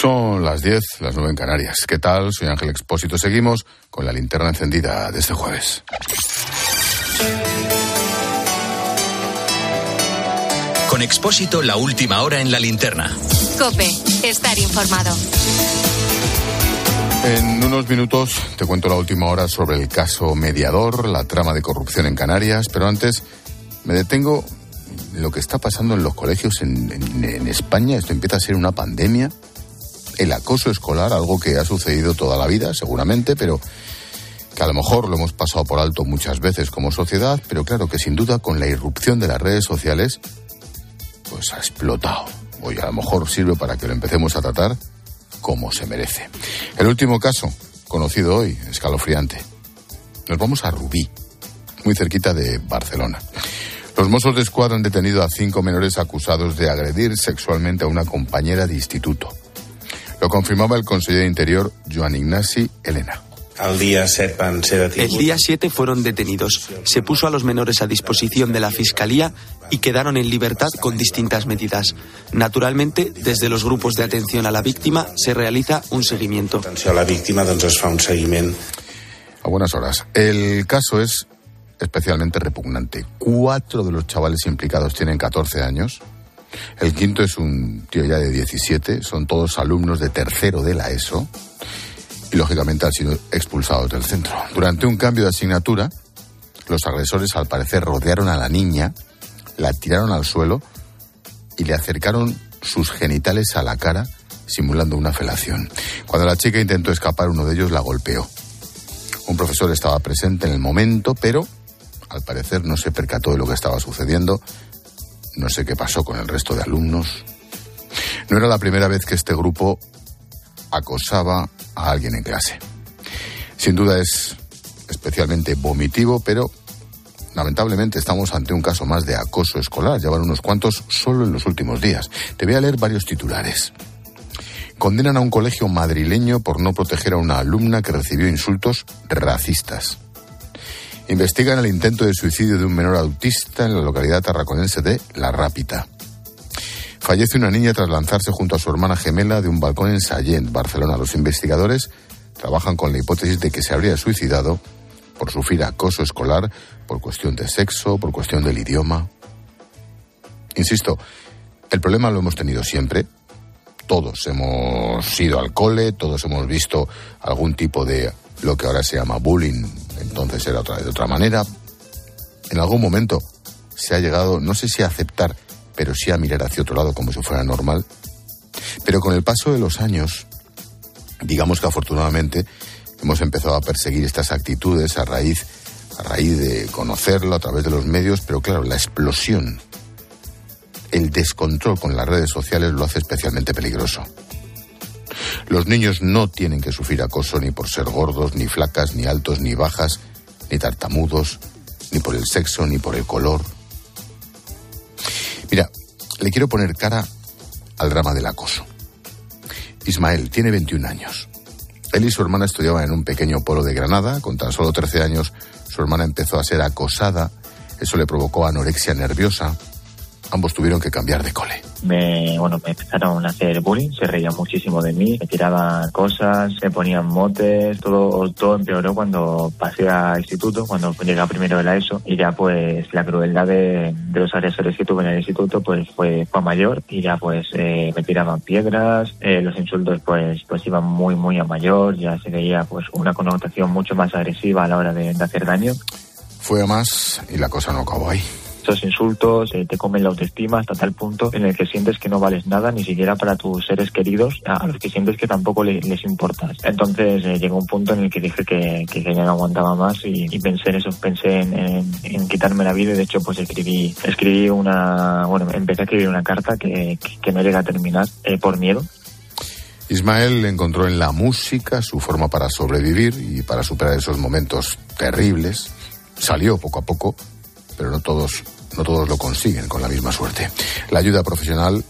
Son las 10, las 9 en Canarias. ¿Qué tal? Soy Ángel Expósito. Seguimos con la linterna encendida de este jueves. Con Expósito, la última hora en la linterna. Cope, estar informado. En unos minutos te cuento la última hora sobre el caso mediador, la trama de corrupción en Canarias, pero antes me detengo en lo que está pasando en los colegios en, en- en España. Esto empieza a ser una pandemia. El acoso escolar, algo que ha sucedido toda la vida, seguramente, pero que a lo mejor lo hemos pasado por alto muchas veces como sociedad, pero claro que sin duda con la irrupción de las redes sociales, pues ha explotado. Hoy a lo mejor sirve para que lo empecemos a tratar como se merece. El último caso, conocido hoy, escalofriante. Nos vamos a Rubí, muy cerquita de Barcelona. Los Mossos de Escuadra han detenido a cinco menores acusados de agredir sexualmente a una compañera de instituto. Lo confirmaba el consejero de Interior, Joan Ignasi Elena. El día 7 van ser El detinguts. día 7 fueron detenidos. Se puso a los menores a disposición de la Fiscalía y quedaron en libertad con distintas medidas. Naturalmente, desde los grupos de atención a la víctima se realiza un seguimiento. A la víctima, un seguiment. A buenas horas. El caso es especialmente repugnante. Cuatro de los chavales implicados tienen 14 años. El quinto es un tío ya de 17. Son todos alumnos de tercero de la ESO. Y lógicamente han sido expulsados del centro. Durante un cambio de asignatura, los agresores al parecer rodearon a la niña, la tiraron al suelo y le acercaron sus genitales a la cara simulando una felación. Cuando la chica intentó escapar, uno de ellos la golpeó. Un profesor estaba presente en el momento, pero al parecer no se percató de lo que estaba sucediendo. No sé qué pasó con el resto de alumnos. No era la primera vez que este grupo acosaba a alguien en clase. Sin duda es especialmente vomitivo, pero lamentablemente estamos ante un caso más de acoso escolar. Llevan unos cuantos solo en los últimos días. Te voy a leer varios titulares. Condenan a un colegio madrileño por no proteger a una alumna que recibió insultos racistas. Investigan el intento de suicidio de un menor autista en la localidad tarraconense de La Rápita. Fallece una niña tras lanzarse junto a su hermana gemela de un balcón en Sallent, Barcelona. Los investigadores trabajan con la hipótesis de que se habría suicidado por sufrir acoso escolar, por cuestión de sexo, por cuestión del idioma. Insisto, el problema lo hemos tenido siempre. Todos hemos ido al cole, todos hemos visto algún tipo de lo que ahora se llama bullying, entonces era otra, de otra manera. En algún momento se ha llegado, no sé si a aceptar, pero sí a mirar hacia otro lado como si fuera normal. Pero con el paso de los años, digamos que afortunadamente hemos empezado a perseguir estas actitudes a raíz, a raíz de conocerlo a través de los medios, pero claro, la explosión, el descontrol con las redes sociales lo hace especialmente peligroso. Los niños no tienen que sufrir acoso ni por ser gordos, ni flacas, ni altos, ni bajas, ni tartamudos, ni por el sexo, ni por el color. Mira, le quiero poner cara al drama del acoso. Ismael tiene 21 años. Él y su hermana estudiaban en un pequeño pueblo de Granada. Con tan solo 13 años, su hermana empezó a ser acosada. Eso le provocó anorexia nerviosa. Ambos tuvieron que cambiar de cole. me, bueno, me empezaron a hacer bullying, se reían muchísimo de mí, me tiraban cosas, me ponían motes, todo, todo empeoró cuando pasé a instituto, cuando llegué a primero de la ESO, y ya pues la crueldad de, de los agresores que tuve en el instituto pues fue, fue mayor, y ya pues eh, me tiraban piedras, eh, los insultos pues, pues iban muy, muy a mayor, ya se veía pues una connotación mucho más agresiva a la hora de, de hacer daño. Fue a más y la cosa no acabó ahí. Esos insultos eh, te comen la autoestima hasta tal punto en el que sientes que no vales nada, ni siquiera para tus seres queridos, a los que sientes que tampoco le- les importas. Entonces eh, llegó un punto en el que dije que, ya no aguantaba más y, pensé en eso, pensé en, quitarme la vida y de hecho pues escribí, escribí una, bueno, empecé a escribir una carta que, que, que no llega a terminar eh, por miedo. Ismael encontró en la música su forma para sobrevivir y para superar esos momentos terribles. Salió poco a poco, pero no todos, no todos lo consiguen con la misma suerte. La ayuda profesional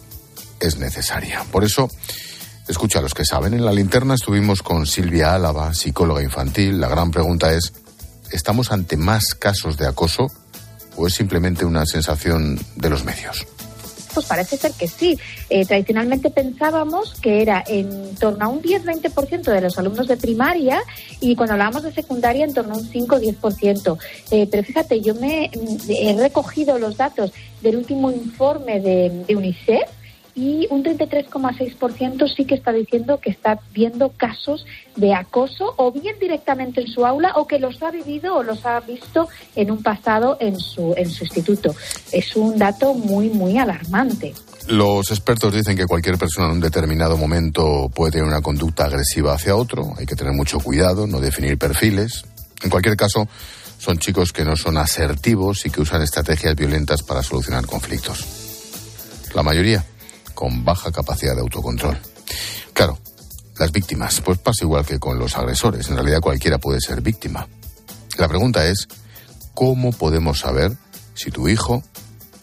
es necesaria. Por eso, escucha a los que saben. En la linterna estuvimos con Silvia Álava, psicóloga infantil. La gran pregunta es, ¿estamos ante más casos de acoso o es simplemente una sensación de los medios? Pues parece ser que sí. Eh, tradicionalmente pensábamos que era en torno a un 10-20% de los alumnos de primaria y cuando hablábamos de secundaria en torno a un 5-10%. Eh, pero fíjate, yo me he recogido los datos del último informe de UNICEF y un 33,6% sí que está diciendo que está viendo casos de acoso o bien directamente en su aula o que los ha vivido o los ha visto en un pasado en su, en su instituto. Es un dato muy, muy alarmante. Los expertos dicen que cualquier persona en un determinado momento puede tener una conducta agresiva hacia otro. Hay que tener mucho cuidado, no definir perfiles. En cualquier caso, son chicos que no son asertivos y que usan estrategias violentas para solucionar conflictos. La mayoría con baja capacidad de autocontrol. Claro, las víctimas, pues pasa igual que con los agresores. En realidad cualquiera puede ser víctima. La pregunta es, ¿cómo podemos saber si tu hijo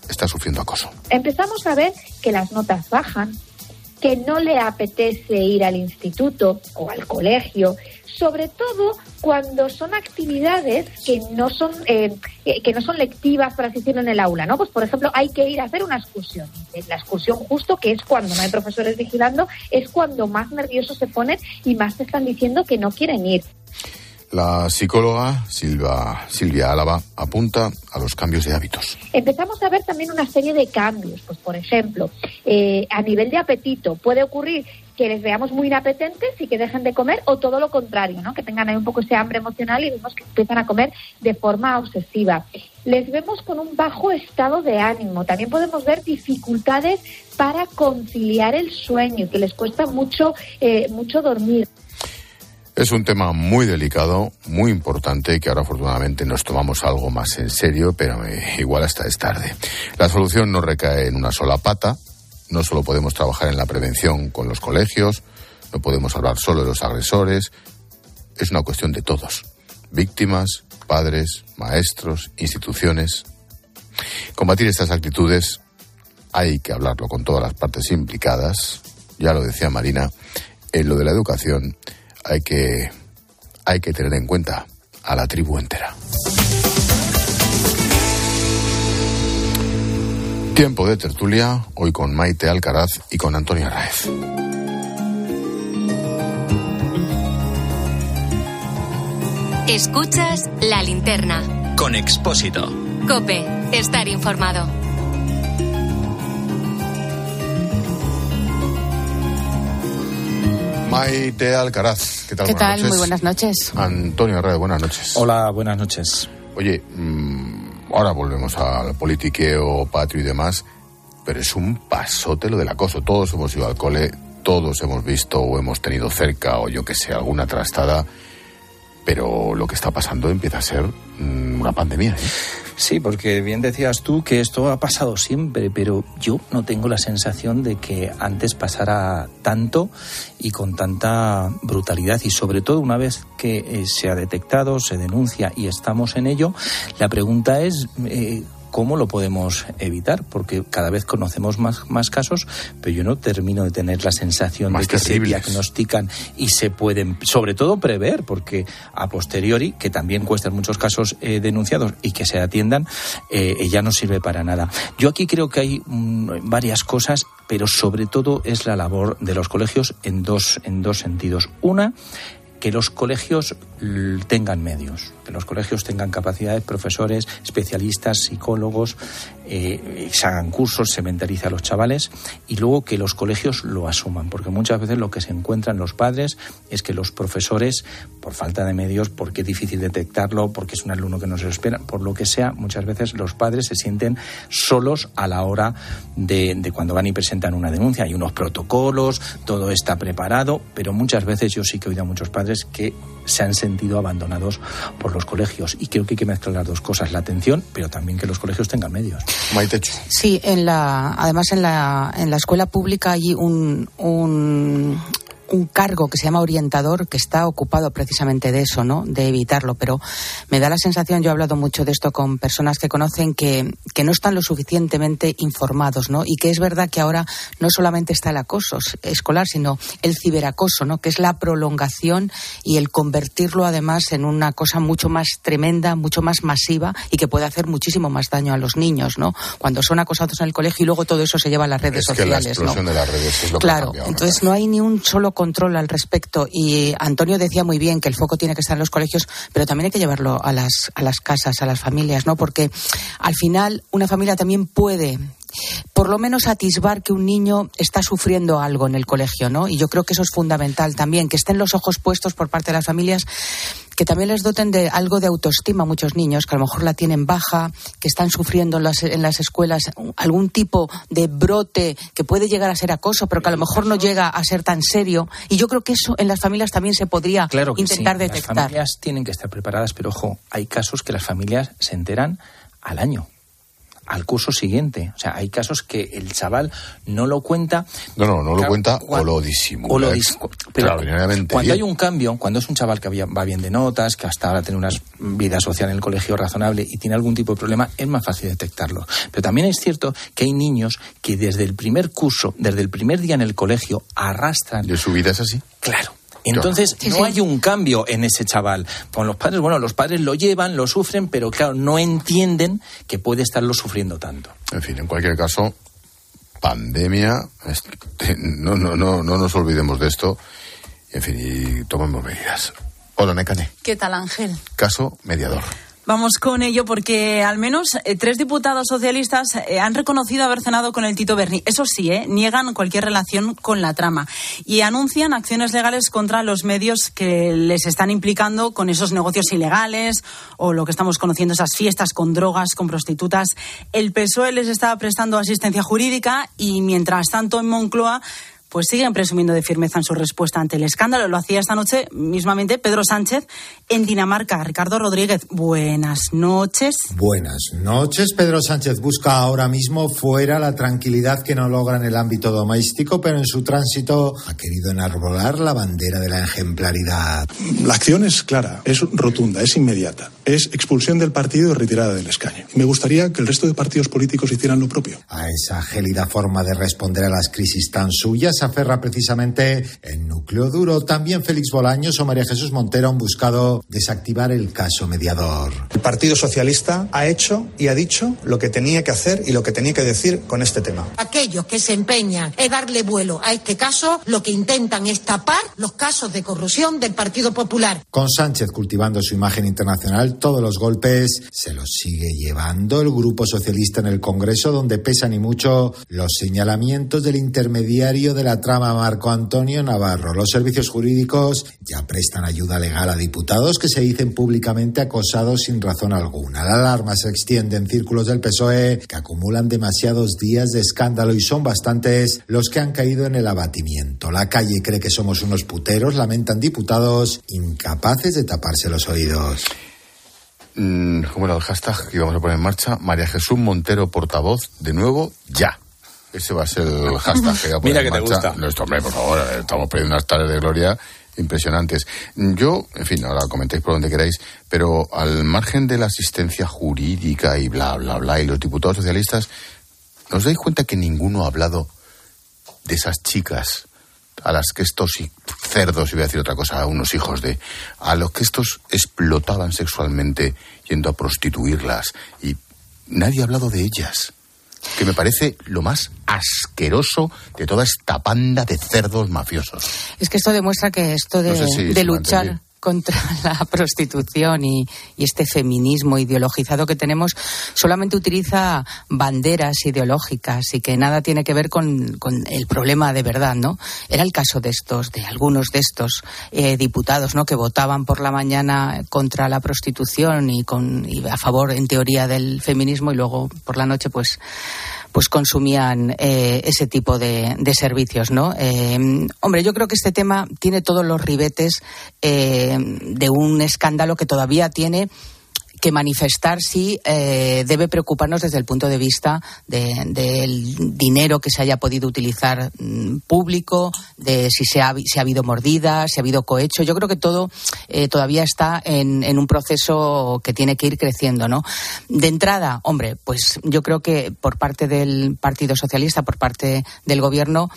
está sufriendo acoso? Empezamos a ver que las notas bajan, que no le apetece ir al instituto o al colegio, sobre todo cuando son actividades que no son eh, que no son lectivas, así decirlo, en el aula, ¿no? Pues, por ejemplo, hay que ir a hacer una excursión. La excursión justo, que es cuando no hay profesores vigilando, es cuando más nerviosos se ponen y más te están diciendo que no quieren ir. La psicóloga Silva, Silvia Álava apunta a los cambios de hábitos. Empezamos a ver también una serie de cambios. Pues, por ejemplo, eh, a nivel de apetito puede ocurrir que les veamos muy inapetentes y que dejen de comer o todo lo contrario, ¿no? que tengan ahí un poco ese hambre emocional y vemos que empiezan a comer de forma obsesiva. Les vemos con un bajo estado de ánimo. También podemos ver dificultades para conciliar el sueño, que les cuesta mucho, eh, mucho dormir. Es un tema muy delicado, muy importante, que ahora afortunadamente nos tomamos algo más en serio, pero eh, igual hasta es tarde. La solución no recae en una sola pata. No solo podemos trabajar en la prevención con los colegios, no podemos hablar solo de los agresores. Es una cuestión de todos. Víctimas, padres, maestros, instituciones. Combatir estas actitudes hay que hablarlo con todas las partes implicadas. Ya lo decía Marina, en lo de la educación hay que, hay que tener en cuenta a la tribu entera. Tiempo de tertulia, hoy con Maite Alcaraz y con Antonio Raez. Escuchas la linterna. Con Expósito. Cope, estar informado. Maite Alcaraz, ¿qué tal? ¿Qué buenas tal? noches. Muy buenas noches. Antonio Raez, buenas noches. Hola, buenas noches. Oye, mm, ahora volvemos al politiqueo patrio y demás, pero es un pasote lo del acoso. Todos hemos ido al cole, todos hemos visto o hemos tenido cerca o yo que sé, alguna trastada, pero lo que está pasando empieza a ser mm, una pandemia. ¿eh? Sí, porque bien decías tú que esto ha pasado siempre, pero yo no tengo la sensación de que antes pasara tanto y con tanta brutalidad. Y sobre todo, una vez que eh, se ha detectado, se denuncia y estamos en ello, la pregunta es. eh, ¿Cómo lo podemos evitar? Porque cada vez conocemos más, más casos, pero yo no termino de tener la sensación Más de que se diagnostican y se pueden, sobre todo, prever, porque a posteriori, que también cuestan muchos casos eh, denunciados y que se atiendan, eh, ya no sirve para nada. Yo aquí creo que hay mm, varias cosas, pero sobre todo es la labor de los colegios en dos, en dos sentidos. Una, que los colegios tengan medios, que los colegios tengan capacidades, profesores, especialistas, psicólogos, eh, se hagan cursos, se mentalice a los chavales y luego que los colegios lo asuman, porque muchas veces lo que se encuentran los padres es que los profesores, por falta de medios, porque es difícil detectarlo, porque es un alumno que no se lo espera, por lo que sea, muchas veces los padres se sienten solos a la hora de, de cuando van y presentan una denuncia. Hay unos protocolos, todo está preparado, pero muchas veces yo sí que he oído a muchos padres que se han sentido abandonados por los colegios. Y creo que hay que mezclar las dos cosas, la atención, pero también que los colegios tengan medios. Sí, en la, además en la, en la escuela pública hay un, un, un cargo que se llama orientador que está ocupado precisamente de eso, ¿no? De evitarlo. Pero me da la sensación, yo he hablado mucho de esto con personas que conocen que, que no están lo suficientemente informados, ¿no? Y que es verdad que ahora no solamente está el acoso escolar, sino el ciberacoso, ¿no? Que es la prolongación y el convertirlo además en una cosa mucho más tremenda, mucho más masiva y que puede hacer muchísimo más daño a los niños, ¿no? Cuando son acosados en el colegio y luego todo eso se lleva a las redes sociales, ¿no? De las redes es lo claro, entonces no hay ni un solo control al respecto. Y Antonio decía muy bien que el foco tiene que estar en los colegios, pero también hay que llevarlo a las, a las casas, a las familias, ¿no? Porque al final una familia también puede por lo menos atisbar que un niño está sufriendo algo en el colegio, ¿no? Y yo creo que eso es fundamental también, que estén los ojos puestos por parte de las familias, que también les doten de algo de autoestima a muchos niños, que a lo mejor la tienen baja, que están sufriendo en las, en las escuelas algún tipo de brote que puede llegar a ser acoso, pero que a lo mejor no llega a ser tan serio. Y yo creo que eso en las familias también se podría intentar detectar. Las familias tienen que estar preparadas, pero ojo, hay casos que las familias se enteran al año al curso siguiente. O sea, hay casos que el chaval no lo cuenta. No, no, no lo cuenta o lo disimula. O lo Pero cuando hay un cambio, cuando es un chaval que va bien de notas, que hasta ahora tiene una vida social en el colegio razonable y tiene algún tipo de problema, es más fácil detectarlo. Pero también es cierto que hay niños que desde el primer curso, desde el primer día en el colegio, arrastran. ¿De su vida es así? Claro entonces no hay un cambio en ese chaval. Con los padres, bueno, los padres lo llevan, lo sufren, pero claro, no entienden que puede estarlo sufriendo tanto. En fin, en cualquier caso, pandemia, este, no, no, no, no nos olvidemos de esto. En fin, y tomemos medidas. Hola, Necane. ¿Qué tal, Ángel? Caso mediador. Vamos con ello porque al menos eh, tres diputados socialistas eh, han reconocido haber cenado con el Tito Berni. Eso sí, eh, niegan cualquier relación con la trama y anuncian acciones legales contra los medios que les están implicando con esos negocios ilegales o lo que estamos conociendo, esas fiestas con drogas, con prostitutas. El PSOE les está prestando asistencia jurídica y mientras tanto en Moncloa pues siguen presumiendo de firmeza en su respuesta ante el escándalo. Lo hacía esta noche mismamente Pedro Sánchez en Dinamarca. Ricardo Rodríguez, buenas noches. Buenas noches. Pedro Sánchez busca ahora mismo fuera la tranquilidad que no logra en el ámbito doméstico, pero en su tránsito ha querido enarbolar la bandera de la ejemplaridad. La acción es clara, es rotunda, es inmediata. Es expulsión del partido y retirada del escaño. Me gustaría que el resto de partidos políticos hicieran lo propio. A esa gélida forma de responder a las crisis tan suyas aferra precisamente el núcleo duro. También Félix Bolaños o María Jesús Montero han buscado desactivar el caso mediador. El Partido Socialista ha hecho y ha dicho lo que tenía que hacer y lo que tenía que decir con este tema. Aquellos que se empeñan en darle vuelo a este caso, lo que intentan es tapar los casos de corrupción del Partido Popular. Con Sánchez cultivando su imagen internacional, todos los golpes se los sigue llevando el Grupo Socialista en el Congreso, donde pesan y mucho los señalamientos del intermediario de la trama Marco Antonio Navarro. Los servicios jurídicos ya prestan ayuda legal a diputados que se dicen públicamente acosados sin razón alguna. La alarma se extiende en círculos del PSOE que acumulan demasiados días de escándalo y son bastantes los que han caído en el abatimiento. La calle cree que somos unos puteros, lamentan diputados incapaces de taparse los oídos. Mm, ¿Cómo era el hashtag que íbamos a poner en marcha? María Jesús Montero, portavoz, de nuevo, ya. Ese va a ser el hashtag que Mira que te gusta. Nuestro hombre, por favor, estamos perdiendo unas tardes de gloria impresionantes. Yo, en fin, ahora comentéis por donde queráis, pero al margen de la asistencia jurídica y bla, bla, bla, y los diputados socialistas, ¿nos dais cuenta que ninguno ha hablado de esas chicas a las que estos cerdos, y voy a decir otra cosa, a unos hijos de, a los que estos explotaban sexualmente yendo a prostituirlas y nadie ha hablado de ellas? Que me parece lo más asqueroso de toda esta panda de cerdos mafiosos. Es que esto demuestra que esto de, luchar contra la prostitución y, este feminismo ideologizado que tenemos solamente utiliza banderas ideológicas y que nada tiene que ver con, el problema de verdad, ¿no? Era el caso de estos, de algunos de estos eh, diputados, ¿no? Que votaban por la mañana contra la prostitución y, con, y a favor, en teoría, del feminismo y luego por la noche, pues pues consumían eh, ese tipo de, servicios, ¿no? Eh, hombre, yo creo que este tema tiene todos los ribetes eh, de un escándalo que todavía tiene que manifestar si eh, debe preocuparnos desde el punto de vista del dinero que se haya podido utilizar mm, público, de si se ha, si ha habido mordidas, si ha habido cohecho. Yo creo que todo eh, todavía está en, en, un proceso que tiene que ir creciendo, ¿no? De entrada, hombre, pues yo creo que por parte del Partido Socialista, por parte del Gobierno,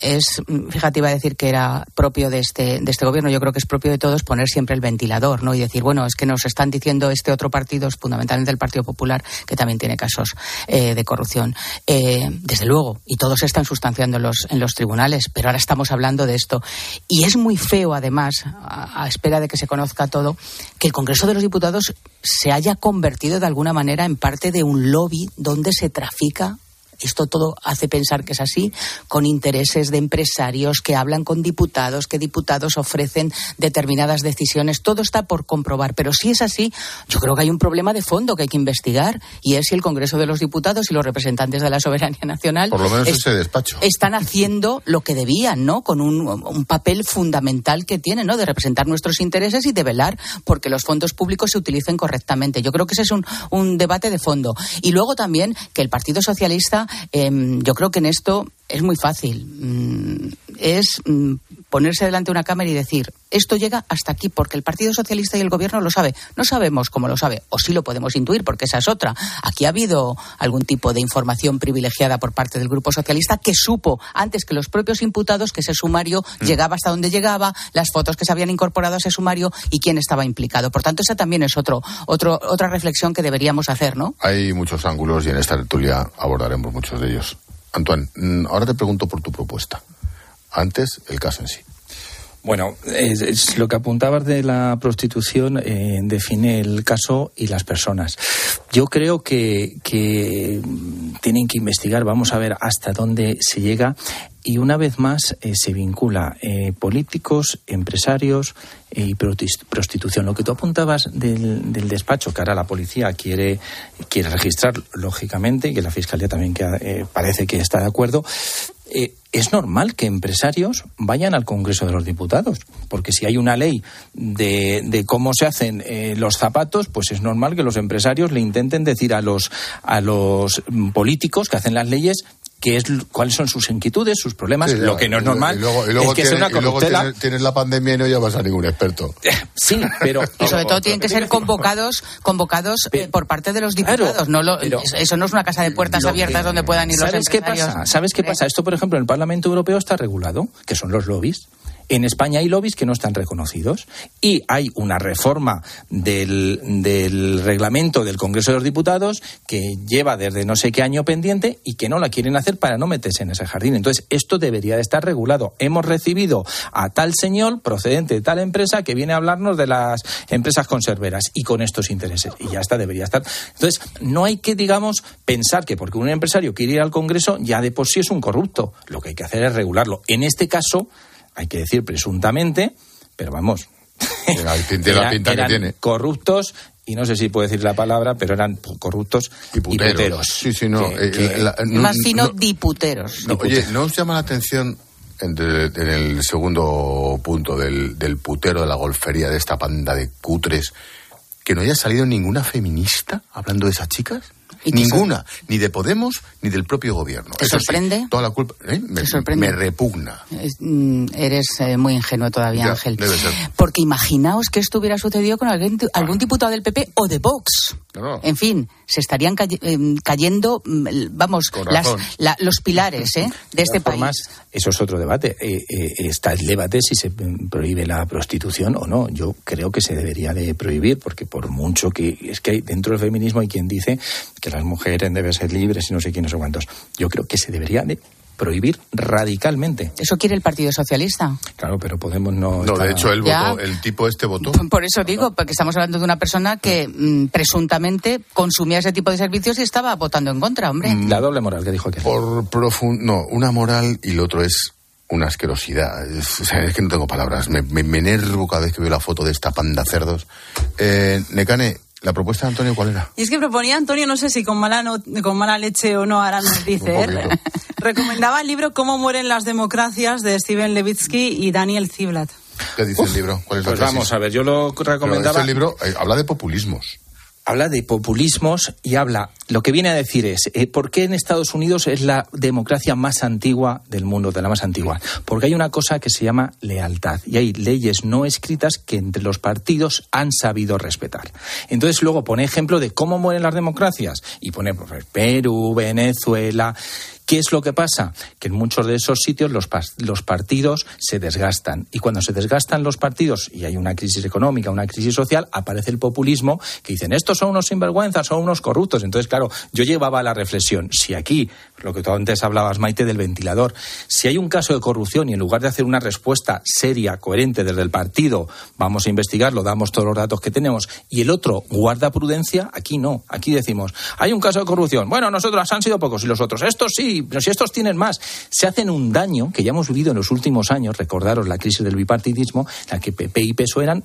es, fíjate, iba a decir que era propio de este, de este gobierno, yo creo que es propio de todos poner siempre el ventilador, ¿no? Y decir, bueno, es que nos están diciendo este otro partido, fundamentalmente el Partido Popular, que también tiene casos eh, de corrupción. Eh, desde luego, y todos están sustanciando en los, en los tribunales, pero ahora estamos hablando de esto. Y es muy feo, además, a espera de que se conozca todo, que el Congreso de los Diputados se haya convertido de alguna manera en parte de un lobby donde se trafica esto todo hace pensar que es así, con intereses de empresarios que hablan con diputados, que diputados ofrecen determinadas decisiones. Todo está por comprobar. Pero si es así, yo creo que hay un problema de fondo que hay que investigar y es si el Congreso de los Diputados y los representantes de la soberanía nacional por lo menos ese despacho. están haciendo lo que debían, ¿no? Con un, un, papel fundamental que tienen, ¿no? De representar nuestros intereses y de velar porque los fondos públicos se utilicen correctamente. Yo creo que ese es un, un debate de fondo. Y luego también que el Partido Socialista yo creo que en esto es muy fácil. Mm, es mm, ponerse delante de una cámara y decir, esto llega hasta aquí porque el Partido Socialista y el Gobierno lo sabe. No sabemos cómo lo sabe, o sí lo podemos intuir, porque esa es otra. Aquí ha habido algún tipo de información privilegiada por parte del Grupo Socialista que supo antes que los propios imputados que ese sumario mm. llegaba hasta donde llegaba, las fotos que se habían incorporado a ese sumario y quién estaba implicado. Por tanto, esa también es otro, otro, otra reflexión que deberíamos hacer, ¿no? Hay muchos ángulos y en esta tertulia abordaremos muchos de ellos. Antoine, mm, ahora te pregunto por tu propuesta. Antes, el caso en sí. Bueno, es, lo que apuntabas de la prostitución eh, define el caso y las personas. Yo creo que, que, tienen que investigar, vamos a ver hasta dónde se llega y una vez más eh, se vincula eh, políticos, empresarios y prostitución. Lo que tú apuntabas del, del, despacho, que ahora la policía quiere, quiere registrar, lógicamente, y que la fiscalía también que, parece que está de acuerdo, eh, es normal que empresarios vayan al Congreso de los Diputados, porque si hay una ley de, cómo se hacen eh, los zapatos, pues es normal que los empresarios le intenten decir a los políticos que hacen las leyes qué es, cuáles son sus inquietudes, sus problemas. Sí, lo que no es normal y luego, y luego es que tienes, sea una corruptela. Tienes, tienes, la pandemia y no llamas a ningún experto. Sí, pero... y sobre todo tienen que ser convocados convocados eh, por parte de los diputados. Claro, no lo, pero, eso no es una casa de puertas abiertas que, donde puedan ir los ¿Sabes qué pasa? ¿Sabes qué pasa? Esto, por ejemplo, en el Parlamento Europeo está regulado, que son los lobbies. En España hay lobbies que no están reconocidos y hay una reforma del, reglamento del Congreso de los Diputados que lleva desde no sé qué año pendiente y que no la quieren hacer para no meterse en ese jardín. Entonces, esto debería de estar regulado. Hemos recibido a tal señor procedente de tal empresa que viene a hablarnos de las empresas conserveras y con estos intereses. Y ya está, debería estar. Entonces, no hay que, digamos, pensar que porque un empresario quiere ir al Congreso ya de por sí es un corrupto. Lo que hay que hacer es regularlo. En este caso, hay que decir presuntamente, pero vamos. La pinta, que tiene. Corruptos y no sé si puedo decir la palabra, pero eran corruptos y puteros. Y puteros sí, sí, no. Que, eh, que, la, no más fino, no, diputeros. No, oye, ¿no os llama la atención en, de, en el segundo punto del, del, putero de la golfería de esta panda de cutres que no haya salido ninguna feminista hablando de esas chicas? Ninguna, ni de Podemos ni del propio gobierno. ¿Te Eso sorprende? Sí, toda la culpa ¿eh? me, ¿Te sorprende? me, repugna. Mm, eres eh, muy ingenuo todavía, Ya, Ángel. debe ser. Porque imaginaos que esto hubiera sucedido con algún, algún diputado del PP o de Vox. No. En fin, se estarían cay- eh, cayendo, mm, vamos, las- la- los pilares ¿eh? de este país. eso es otro debate. Eh, eh, está el debate si se mm, prohíbe la prostitución o no. Yo creo que se debería de prohibir, porque por mucho que es que hay, dentro del feminismo hay quien dice que las mujeres deben ser libres y no sé quién, no sé cuántos. Yo creo que se debería de prohibir radicalmente. Eso quiere el Partido Socialista. Claro, pero Podemos no. No, está- de hecho, él votó, el tipo este votó. Por eso digo, porque estamos hablando de una persona que mm, presuntamente consumía ese tipo de servicios y estaba votando en contra, hombre. La doble moral que dijo aquel. Por profun- no, una moral y lo otro es una asquerosidad. Es, o sea, es que no tengo palabras. Me, me, me enervo cada vez que veo la foto de esta panda cerdos. Eh, Necane, ¿la propuesta de Antonio cuál era? Y es que proponía Antonio, no sé si con mala, no- con mala leche o no, ahora nos dice. ¿eh? Recomendaba el libro Cómo mueren las democracias de Steven Levitsky y Daniel Ziblatt. ¿Qué dice el libro? ¿Cuál es Pues vamos a ver, yo lo Pero recomendaba. este libro eh, habla de populismos. Habla de populismos y habla, lo que viene a decir es, eh, ¿por qué en Estados Unidos es la democracia más antigua del mundo, de la más antigua? Porque hay una cosa que se llama lealtad y hay leyes no escritas que entre los partidos han sabido respetar. Entonces luego pone ejemplo de cómo mueren las democracias y pone pues, Perú, Venezuela, ¿Qué es lo que pasa? Que en muchos de esos sitios los, partidos se desgastan. Y cuando se desgastan los partidos y hay una crisis económica, una crisis social, aparece el populismo que dicen, estos son unos sinvergüenzas, son unos corruptos. Entonces, claro, yo llevaba la reflexión, si aquí, lo que tú antes hablabas, Maite, del ventilador, si hay un caso de corrupción y en lugar de hacer una respuesta seria, coherente desde el partido, vamos a investigarlo, damos todos los datos que tenemos, y el otro guarda prudencia, aquí no. Aquí decimos, hay un caso de corrupción. Bueno, nosotros han sido pocos y los otros, estos sí, pero si estos tienen más, se hacen un daño que ya hemos vivido en los últimos años, recordaros la crisis del bipartidismo, la que PP y PSOE eran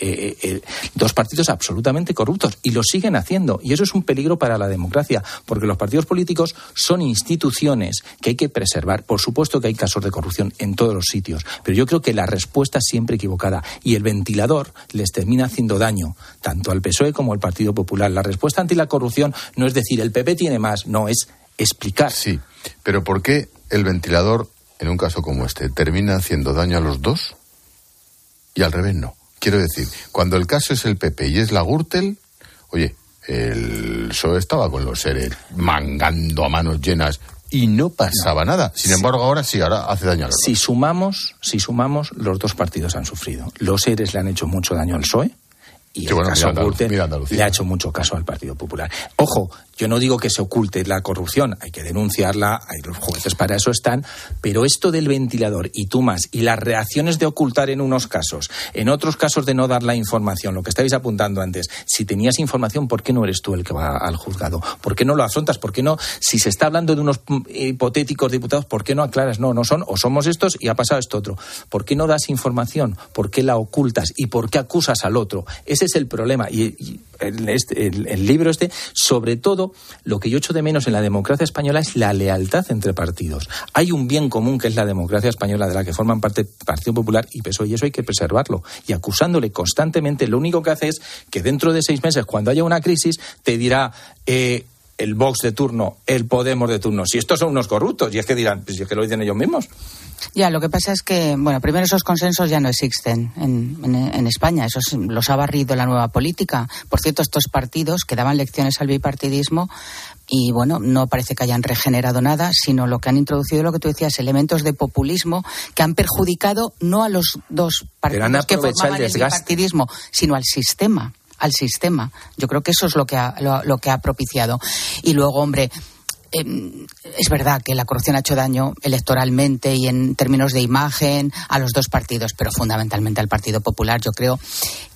eh, eh, dos partidos absolutamente corruptos y lo siguen haciendo. Y eso es un peligro para la democracia, porque los partidos políticos son instituciones que hay que preservar. Por supuesto que hay casos de corrupción en todos los sitios, pero yo creo que la respuesta es siempre equivocada y el ventilador les termina haciendo daño, tanto al PSOE como al Partido Popular. La respuesta ante la corrupción no es decir el PP tiene más, no, es explicar. Sí, pero ¿por qué el ventilador, en un caso como este, termina haciendo daño a los dos y al revés no? Quiero decir, cuando el caso es el PP y es la Gürtel, oye, el PSOE estaba con los seres mangando a manos llenas y no pasaba nada. Sin embargo, ahora sí, ahora hace daño a los Si sumamos, si sumamos, los dos partidos han sufrido. Los seres le han hecho mucho daño al PSOE y el caso le ha hecho mucho caso al Partido Popular. Ojo, yo no digo que se oculte la corrupción, hay que denunciarla, hay los jueces para eso están, pero esto del ventilador y tú más, y las reacciones de ocultar en unos casos, en otros casos de no dar la información, lo que estabais apuntando antes, si tenías información, ¿por qué no eres tú el que va al juzgado? ¿Por qué no lo afrontas? ¿Por qué no, si se está hablando de unos hipotéticos diputados, ¿por qué no aclaras? No, no son, o somos estos y ha pasado esto otro. ¿Por qué no das información? ¿Por qué la ocultas? ¿Y por qué acusas al otro? Ese es el problema. Y, este, el, libro este, sobre todo, lo que yo echo de menos en la democracia española es la lealtad entre partidos. Hay un bien común que es la democracia española, de la que forman parte Partido Popular y PSOE, y eso hay que preservarlo. Y acusándole constantemente, lo único que hace es que dentro de seis meses, cuando haya una crisis, te dirá. Eh, el Vox de turno, el Podemos de turno. Si estos son unos corruptos, y es que dirán, pues es que lo dicen ellos mismos. Ya, lo que pasa es que, bueno, primero esos consensos ya no existen en, en, España, esos los ha barrido la nueva política. Por cierto, estos partidos que daban lecciones al bipartidismo y bueno, no parece que hayan regenerado nada, sino lo que han introducido, lo que tú decías, elementos de populismo que han perjudicado no a los dos partidos que formaban el bipartidismo, sino al sistema al sistema. Yo creo que eso es lo que ha, lo que ha propiciado. Y luego, hombre, Em, es verdad que la corrupción ha hecho daño electoralmente y en términos de imagen a los dos partidos, pero fundamentalmente al Partido Popular. Yo creo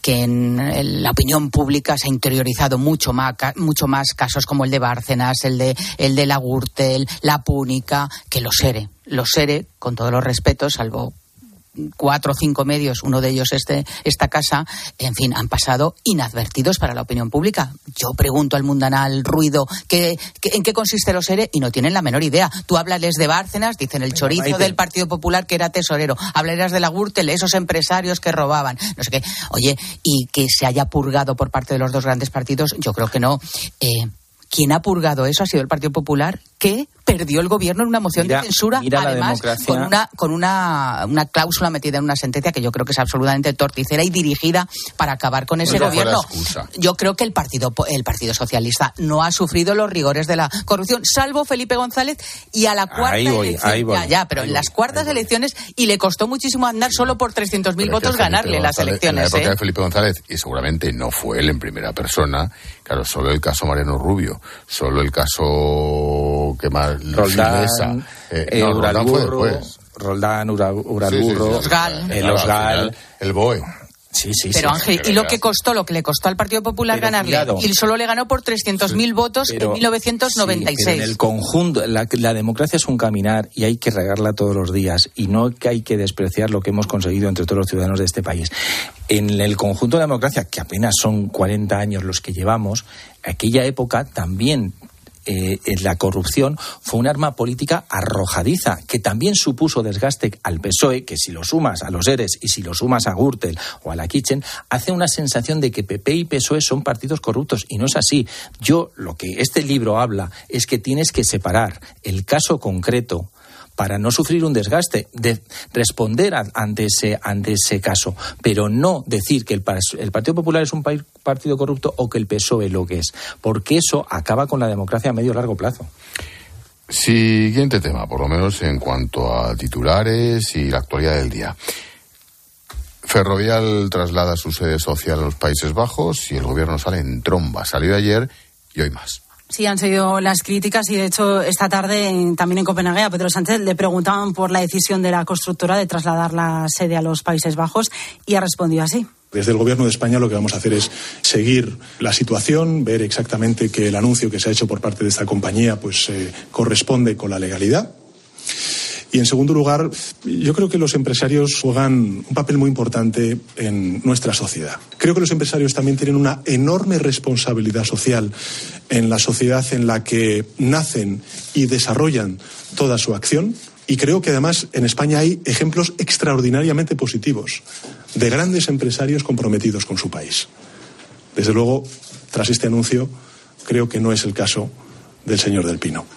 que en la opinión pública se ha interiorizado mucho más, mucho más casos como el de Bárcenas, el de, el de la Gürtel, la Púnica, que los ERE. Los ERE, con todos los respetos, salvo cuatro o cinco medios, uno de ellos este, esta casa, en fin, han pasado inadvertidos para la opinión pública. Yo pregunto al mundanal ruido ¿qué, en qué consiste los ERE y no tienen la menor idea. Tú háblales de Bárcenas, dicen el chorizo del Partido Popular que era tesorero. Hablarás de la Gürtel, esos empresarios que robaban. No sé qué. Oye, y que se haya purgado por parte de los dos grandes partidos, yo creo que no. Eh, quien ha purgado eso ha sido el Partido Popular, que perdió el gobierno en una moción de censura, además con, una, con una, una, cláusula metida en una sentencia que yo creo que es absolutamente torticera y dirigida para acabar con ese gobierno. Yo creo que el Partido, el Partido Socialista no ha sufrido los rigores de la corrupción, salvo Felipe González y a la cuarta elección, ya, ya, pero en las cuartas elecciones y le costó muchísimo andar solo por 300.000 votos ganarle las elecciones. En la época ¿eh? de Felipe González, y seguramente no fue él en primera persona, claro, solo el caso Mariano Rubio, solo el caso que más Roldán, eh, eh, no, Roldán fue después. Roldán, Uralburro, el Osgal, el BOE. Sí, sí, Pero Ángel, ¿y lo que costó, lo que le costó al Partido Popular ganarle? Y solo le ganó por 300.000 votos en 1996. en el conjunto, la, la, democracia es un caminar y hay que regarla todos los días. Y no que hay que despreciar lo que hemos conseguido entre todos los ciudadanos de este país. En el conjunto de la democracia, que apenas son 40 años los que llevamos, aquella época también eh, la corrupción fue un arma política arrojadiza, que también supuso desgaste al PSOE, que si lo sumas a los ERES y si lo sumas a Gürtel o a la Kitchen, hace una sensación de que PP y PSOE son partidos corruptos. Y no es así. Yo, lo que este libro habla es que tienes que separar el caso concreto para no sufrir un desgaste, de responder ante, ese, ante ese caso, pero no decir que el, Partido Popular es un partido corrupto o que el PSOE lo que es, porque eso acaba con la democracia a medio largo plazo. Siguiente tema, por lo menos en cuanto a titulares y la actualidad del día. Ferrovial traslada su sede social a los Países Bajos y el gobierno sale en tromba. Salió ayer y hoy más. Sí, han sido las críticas y de hecho esta tarde también en Copenhague a Pedro Sánchez le preguntaban por la decisión de la constructora de trasladar la sede a los Países Bajos y ha respondido así. Desde el Gobierno de España lo que vamos a hacer es seguir la situación, ver exactamente que el anuncio que se ha hecho por parte de esta compañía pues eh, corresponde con la legalidad y en segundo lugar, yo creo que los empresarios juegan un papel muy importante en nuestra sociedad. Creo que los empresarios también tienen una enorme responsabilidad social en la sociedad en la que nacen y desarrollan toda su acción. Y creo que además en España hay ejemplos extraordinariamente positivos de grandes empresarios comprometidos con su país. Desde luego, tras este anuncio, creo que no es el caso del señor Del Pino.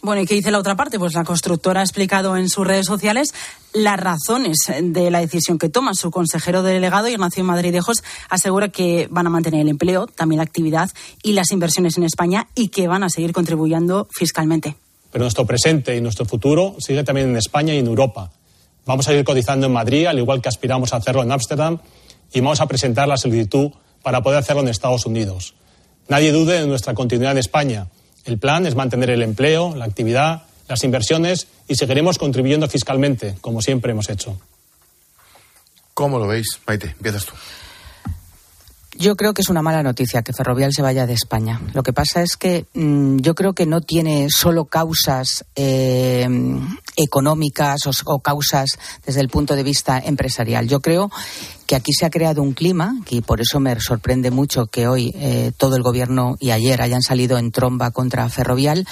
Bueno, ¿y qué dice la otra parte? Pues la constructora ha explicado en sus redes sociales las razones de la decisión que toma. Su consejero delegado, Ignacio Madridejos, asegura que van a mantener el empleo, también la actividad y las inversiones en España y que van a seguir contribuyendo fiscalmente. Pero nuestro presente y nuestro futuro sigue también en España y en Europa. Vamos a ir cotizando en Madrid, al igual que aspiramos a hacerlo en Ámsterdam, y vamos a presentar la solicitud para poder hacerlo en Estados Unidos. Nadie dude de nuestra continuidad en España el plan es mantener el empleo, la actividad, las inversiones y seguiremos contribuyendo fiscalmente, como siempre hemos hecho. ¿Cómo lo veis? Maite, empiezas tú. Yo creo que es una mala noticia que Ferrovial se vaya de España. Lo que pasa es que mm, yo creo que no tiene solo causas eh, económicas o, causas desde el punto de vista empresarial. Yo creo que aquí se ha creado un clima, y por eso me sorprende mucho que hoy eh, todo el Gobierno y ayer hayan salido en tromba contra Ferrovial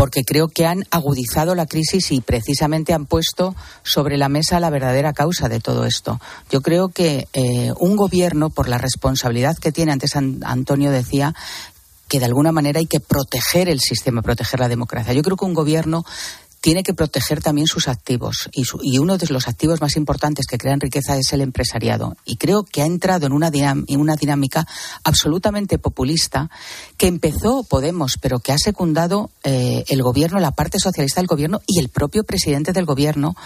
porque creo que han agudizado la crisis y precisamente han puesto sobre la mesa la verdadera causa de todo esto. Yo creo que eh, un gobierno, por la responsabilidad que tiene, antes Antonio decía, que de alguna manera hay que proteger el sistema, proteger la democracia. Yo creo que un gobierno tiene que proteger también sus activos y, uno de los activos más importantes que crean riqueza es el empresariado. Y creo que ha entrado en una, en una dinámica absolutamente populista que empezó Podemos, pero que ha secundado eh, el gobierno, la parte socialista del gobierno y el propio presidente del gobierno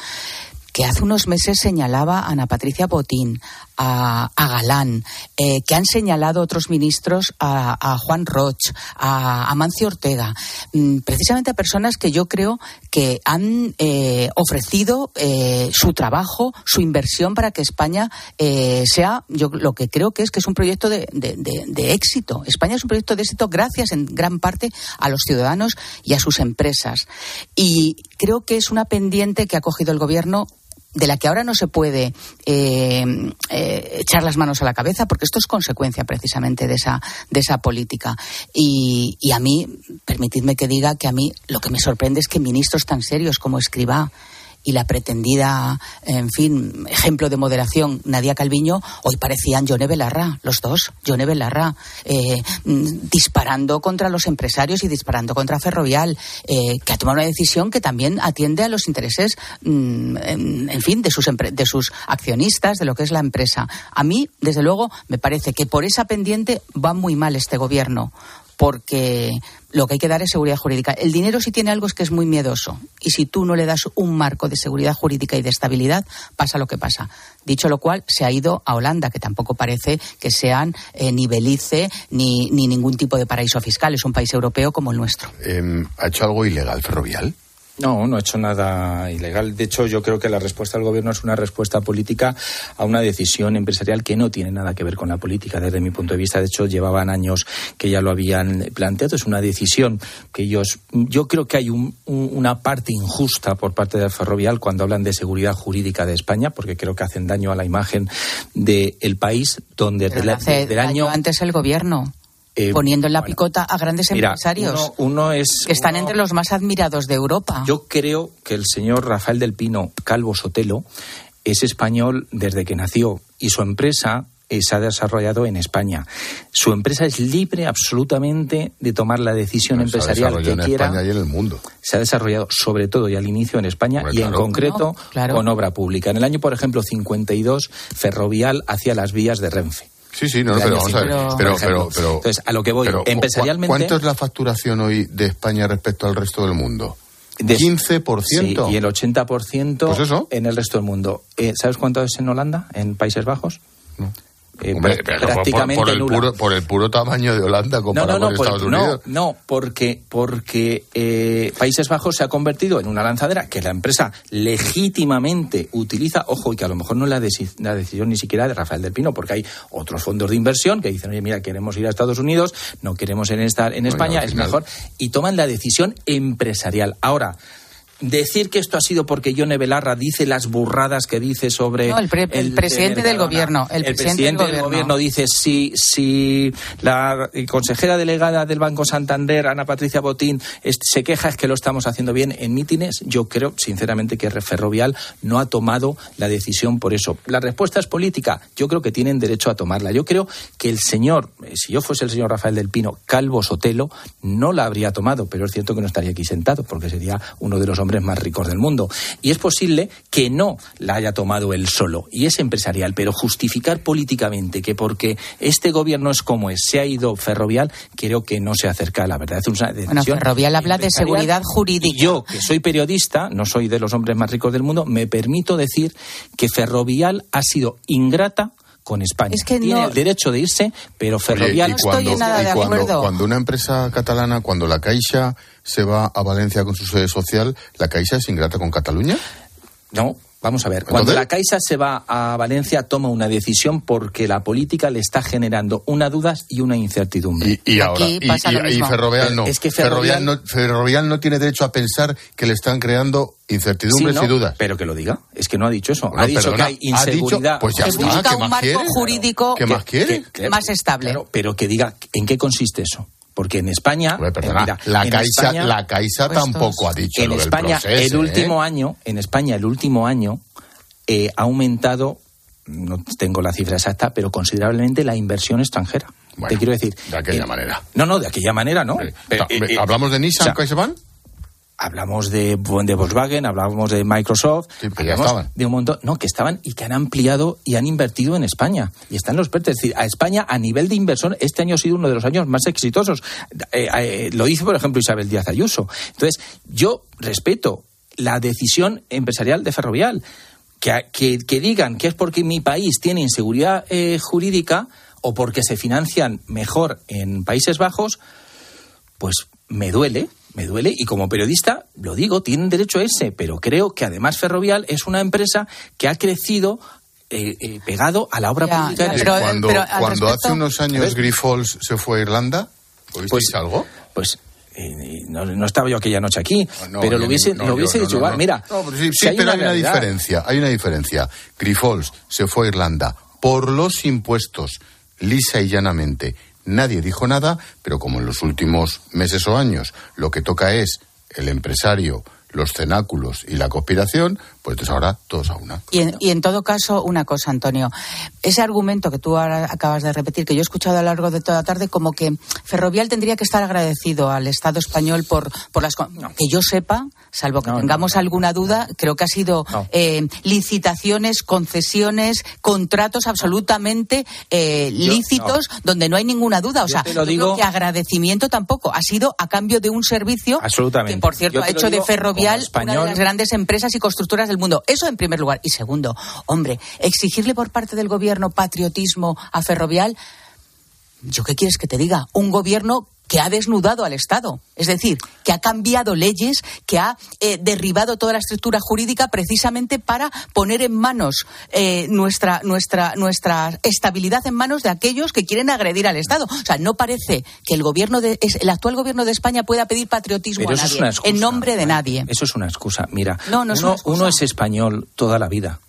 que hace unos meses señalaba a Ana Patricia Botín, a, Galán, eh, que han señalado otros ministros a, Juan Roch, a Amancio Ortega, mm, precisamente a personas que yo creo que han eh, ofrecido eh, su trabajo, su inversión para que España sea, yo lo que creo que es que es un proyecto de, de éxito. España es un proyecto de éxito gracias en gran parte a los ciudadanos y a sus empresas. Y creo que es una pendiente que ha cogido el Gobierno de la que ahora no se puede eh, eh, echar las manos a la cabeza, porque esto es consecuencia precisamente de esa, de esa política. Y, y a mí, permitidme que diga que a mí lo que me sorprende es que ministros tan serios como Escribá, y la pretendida, en fin, ejemplo de moderación, Nadia Calviño, hoy parecían Yone Belarra, los dos, Yone Belarra, eh, disparando contra los empresarios y disparando contra Ferrovial, eh, que ha tomado una decisión que también atiende a los intereses, mm, en, fin, de sus, de sus accionistas, de lo que es la empresa. A mí, desde luego, me parece que por esa pendiente va muy mal este gobierno, porque lo que hay que dar es seguridad jurídica. El dinero si tiene algo es que es muy miedoso y si tú no le das un marco de seguridad jurídica y de estabilidad, pasa lo que pasa. Dicho lo cual, se ha ido a Holanda, que tampoco parece que sean eh, ni Belice ni, ni, ningún tipo de paraíso fiscal. Es un país europeo como el nuestro. Em, ¿Ha hecho algo ilegal ferrovial? No, no ha hecho nada ilegal. De hecho, yo creo que la respuesta del gobierno es una respuesta política a una decisión empresarial que no tiene nada que ver con la política, desde mi punto de vista. De hecho, llevaban años que ya lo habían planteado. Es una decisión que ellos. Yo creo que hay una parte injusta por parte del Ferrovial cuando hablan de seguridad jurídica de España, porque creo que hacen daño a la imagen del país, donde desde el año. Antes el gobierno Eh, poniendo en la bueno, picota a grandes mira, empresarios uno, uno es que están uno- entre los más admirados de Europa. Yo creo que el señor Rafael del Pino Calvo Sotelo es español desde que nació y su empresa eh, se ha desarrollado en España. Su empresa es libre absolutamente de tomar la decisión Se ha empresarial desarrollado que en quiera. España y en el mundo. Se ha desarrollado sobre todo y al inicio en España y en concreto No, claro. con obra pública. En el año, por ejemplo, 52, Ferrovial hacia las vías de Renfe. Sí, sí, no, pero vamos a ver. 50, Pero, pero, pero, Entonces, a lo que voy, pero, ¿cu- empresarialmente- ¿Cuánto es la facturación hoy de España respecto al resto del mundo? De- 15%. Sí, y el 80% Pues eso. en el resto del mundo. Eh, ¿Sabes cuánto es en Holanda, en Países Bajos? Eh, Hombre, pero prácticamente por, el nula. puro, por el puro tamaño de Holanda comparado no, no, con Estados Unidos. no, porque, porque eh, Países Bajos se ha convertido en una lanzadera que la empresa legítimamente utiliza, ojo, y que a lo mejor no es la, deci- la decisión ni siquiera de Rafael del Pino, porque hay otros fondos de inversión que dicen, oye, mira, queremos ir a Estados Unidos, no queremos estar en España, es mejor, y toman la decisión empresarial. Ahora, Decir que esto ha sido porque Yone Belarra dice las burradas que dice sobre. No, el pre- el presidente del gobierno, el presidente del gobierno. dice si, si la consejera delegada del Banco Santander, Ana Patricia Botín, es- se queja es que lo estamos haciendo bien en mítines. Yo creo, sinceramente, que Ferrovial no ha tomado la decisión por eso. La respuesta es política. Yo creo que tienen derecho a tomarla. Yo creo que el señor, eh, si yo fuese el señor Rafael del Pino, Calvo Sotelo, no la habría tomado, pero es cierto que no estaría aquí sentado, porque sería uno de los hombres más ricos del mundo. Y es posible que no la haya tomado él solo, y es empresarial, pero justificar políticamente que porque este gobierno es como es, se ha ido ferrovial, creo que no se acerca a la verdad. Es una decisión Bueno, Ferrovial habla de seguridad jurídica. Y yo, que soy periodista, no soy de los hombres más ricos del mundo, me permito decir que Ferrovial ha sido ingrata con España. Es que Tiene no- el derecho de irse, pero Oye, Ferrovial... y cuando, en nada y de cuando- acuerdo. cuando una empresa catalana, cuando la Caixa se va a Valencia con su sede social, ¿la Caixa es ingrata con Cataluña? No, vamos a ver. Cuando Entonces- la Caixa se va a Valencia, toma una decisión porque la política le está generando una duda y una incertidumbre. Y, y ahora, y, pasa lo y-. Ferrovial no. Es que Ferrovial, Ferrovial- no. Ferrovial no tiene derecho a pensar que le están creando incertidumbres Sí, ¿no? y dudas. Pero que lo diga. Es que no ha dicho eso. Bueno, ha dicho perdona, que hay ha dicho- inseguridad. pues ya está, busca ¿qué un más marco quiere? jurídico ¿Qué más quiere? que- más estable. Claro, pero que diga en qué consiste eso. Porque en España. Hombre, perdona, mira, la, en Caixa, España- la Caixa Pues tampoco ha dicho en lo del España, proceso, el ¿eh? último año, en España, el último año, eh, ha aumentado, no tengo la cifra exacta, pero considerablemente la inversión extranjera. Bueno, Te quiero decir. de aquella eh, manera. No, no, de aquella manera, ¿no? Pero, eh, ¿Hablamos de Nissan, o sea, CaixaBank? Hablamos de, de Volkswagen, hablamos de Microsoft, Sí, que ya estaban. de un montón, no, que estaban y que han ampliado y han invertido en España. Y están los PERTES. Es decir, a España, a nivel de inversión, este año ha sido uno de los años más exitosos. Eh, eh, lo dice, por ejemplo, Isabel Díaz Ayuso. Entonces, yo respeto la decisión empresarial de Ferrovial. Que, que, que digan que es porque mi país tiene inseguridad eh, jurídica o porque se financian mejor en Países Bajos, pues me duele, me duele y como periodista lo digo, tienen derecho a ese, pero creo que además Ferrovial es una empresa que ha crecido eh, eh, pegado a la obra Ya, pública. ya, pero- cuando pero cuando respecto- hace unos años. Grifols se fue a Irlanda, ¿oísteis Pues- algo? Pues eh, no, no estaba yo aquella noche aquí, Ah, No, pero lo hubiese, no, lo hubiese dicho no, igual. no. Mira, No, pero sí, si sí, hay pero una hay una diferencia, hay una diferencia. Grifols se fue a Irlanda por los impuestos, lisa y llanamente. Nadie dijo nada, pero como en los últimos meses o años lo que toca es el empresario, los cenáculos y la conspiración, pues entonces ahora todos a una. Y en, y en todo caso, una cosa, Antonio. Ese argumento que tú ahora acabas de repetir, que yo he escuchado a lo largo de toda la tarde, como que Ferrovial tendría que estar agradecido al Estado español por, por las. con- Que yo sepa, salvo que No, no, tengamos no. alguna duda, creo que ha sido No. eh, licitaciones, concesiones, contratos absolutamente eh, lícitos, donde no hay ninguna duda. O Yo sea, yo digo- creo que agradecimiento tampoco. Ha sido a cambio de un servicio Absolutamente. que, por cierto, ha hecho de Ferrovial español. una de las grandes empresas y constructoras mundo. Eso en primer lugar. Y segundo, hombre, exigirle por parte del gobierno patriotismo a Ferrovial, ¿yo qué quieres que te diga? Un gobierno que ha desnudado al Estado, es decir, que ha cambiado leyes, que ha eh, derribado toda la estructura jurídica precisamente para poner en manos eh, nuestra, nuestra, nuestra estabilidad en manos de aquellos que quieren agredir al Estado. O sea, no parece que el gobierno de, es- el actual gobierno de España pueda pedir patriotismo a es nadie, excusa. en nombre de nadie. Eso es una excusa. Mira, No, no es uno, una excusa. uno es español toda la vida.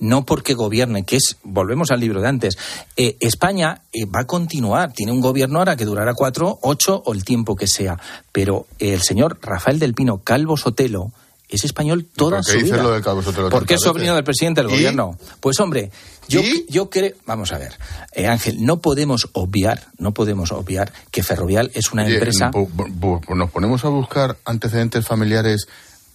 No porque gobierne, que es, volvemos al libro de antes, eh, España eh, va a continuar, tiene un gobierno ahora que durará cuatro, ocho o el tiempo que sea, pero el señor Rafael del Pino Calvo Sotelo es español toda ¿Por qué su vida. lo de Calvo Sotelo Porque es sobrino del presidente del ¿Y? gobierno. Pues hombre, yo, yo creo, vamos a ver, eh, Ángel, no podemos obviar, no podemos obviar que Ferrovial es una Oye, empresa. nos ponemos a buscar antecedentes familiares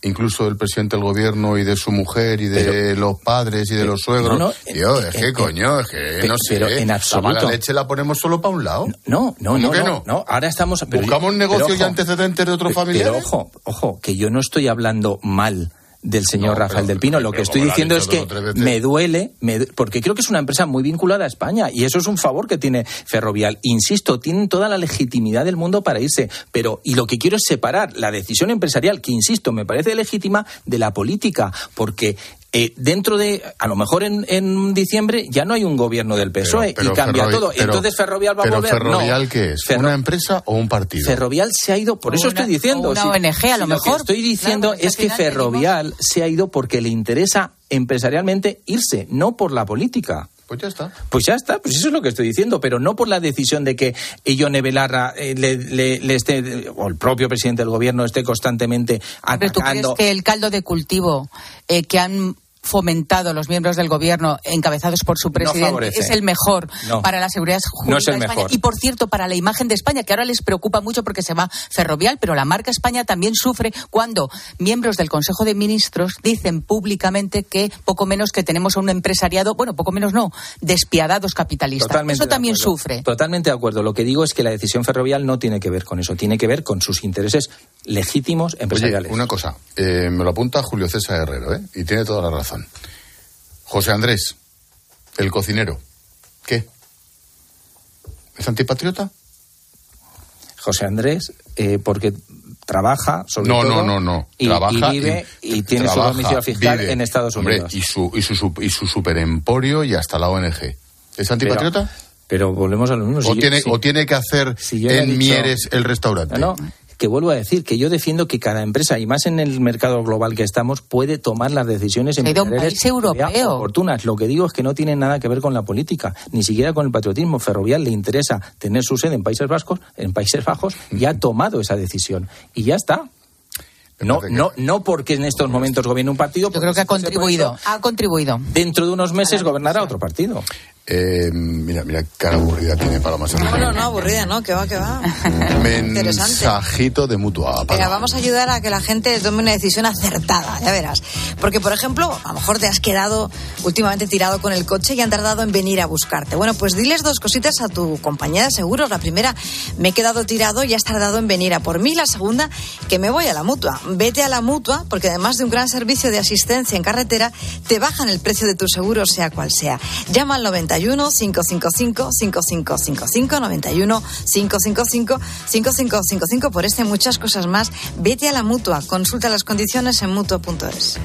incluso del presidente del gobierno y de su mujer y de los padres y de los suegros. no, no, Tío, eh, es eh, que eh, coño, es que no sé. pero en La absoluto. mala leche la ponemos solo para un lado. No, no, ¿Cómo no, que no, no? Ahora estamos. pero- ¿Buscamos pero negocios y antecedentes de otros Pero familiares? ojo, ojo, que yo no estoy hablando mal del señor No, Rafael pero- del Pino. Lo que estoy diciendo es que me duele, me porque creo que es una empresa muy vinculada a España y eso es un favor que tiene Ferrovial. Insisto, tienen toda la legitimidad del mundo para irse, pero y lo que quiero es separar la decisión empresarial, que insisto, me parece legítima, de la política, porque eh, dentro de, a lo mejor en, en diciembre ya no hay un gobierno del PSOE Pero- y cambia Ferrovi- todo. pero- Entonces Ferrovial va a pero volver. Ferrovial, no. ¿qué es? Ferro- ¿Una empresa o un partido? Ferrovial se ha ido, por O eso una- estoy diciendo. o una si- ONG, a lo si que mejor. estoy diciendo Claro, es que Ferrovial se ha ido porque le interesa empresarialmente irse, no por la política. Pues ya está. Pues ya está, pues eso es lo que estoy diciendo, pero no por la decisión de que Ione Belarra eh, le, le- le esté, o el propio presidente del gobierno esté constantemente Pero tú crees atacando. que el caldo de cultivo eh, que han fomentado los miembros del gobierno encabezados por su presidente favorece. es el mejor No. para la seguridad jurídica No es el de España mejor. y por cierto para la imagen de España que ahora les preocupa mucho porque se va ferrovial pero la marca España también sufre cuando miembros del Consejo de Ministros dicen públicamente que poco menos que tenemos a un empresariado bueno poco menos no despiadados capitalistas Totalmente eso también sufre Totalmente de acuerdo. Lo que digo es que la decisión ferrovial no tiene que ver con eso, tiene que ver con sus intereses legítimos empresariales. Oye, una cosa, eh, me lo apunta Julio César Herrero, ¿eh? Y tiene toda la razón. José Andrés, el cocinero, ¿qué? ¿Es antipatriota? José Andrés, eh, porque trabaja, sobre No, todo, no, no, no. Y, trabaja y vive y, tiene trabaja, su domicilio fiscal vive. en Estados Hombre, Unidos. y su, y su, y su superemporio y hasta la ONG. ¿Es antipatriota? Pero volvemos a lo mismo. o, yo- tiene, si- o tiene que hacer si en dicho- Mieres el restaurante? No, no, que vuelvo a decir que yo defiendo que cada empresa, y más en el mercado global que estamos, puede tomar las decisiones a un país europeo. oportunas. Lo que digo es que no tiene nada que ver con la política, ni siquiera con el patriotismo. Ferrovial le interesa tener su sede en Países Vascos, en Países Bajos, y ha tomado esa decisión. Y ya está. No, no, no porque en estos momentos gobierne un partido. yo creo que ha contribuido ha contribuido Dentro de unos meses gobernará otro partido. Eh, mira, mira, qué cara aburrida tiene Paloma San No, no, no, aburrida, ¿no? Que va, que va. Mensajito de mutua. Venga, vamos a ayudar a que la gente tome una decisión acertada, ya verás. Porque, por ejemplo, a lo mejor te has quedado últimamente tirado con el coche y han tardado en venir a buscarte. Bueno, pues diles dos cositas a tu compañía de seguros. La primera, me he quedado tirado y has tardado en venir a por mí. La segunda, que me voy a la mutua. Vete a la mutua, porque además de un gran servicio de asistencia en carretera, te bajan el precio de tu seguro, sea cual sea. Llama al 91 555 5555 91 555 5555 por este y muchas cosas más. Vete a la mutua. Consulta las condiciones en mutua.es.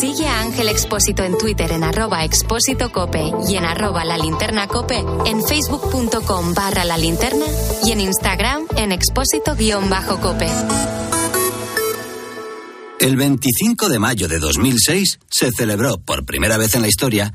Sigue a Ángel Expósito en Twitter en arroba expósito cope y en arroba la linterna cope, en facebook.com barra la linterna y en Instagram en expósito guion bajo cope. El 25 de mayo de 2006 se celebró por primera vez en la historia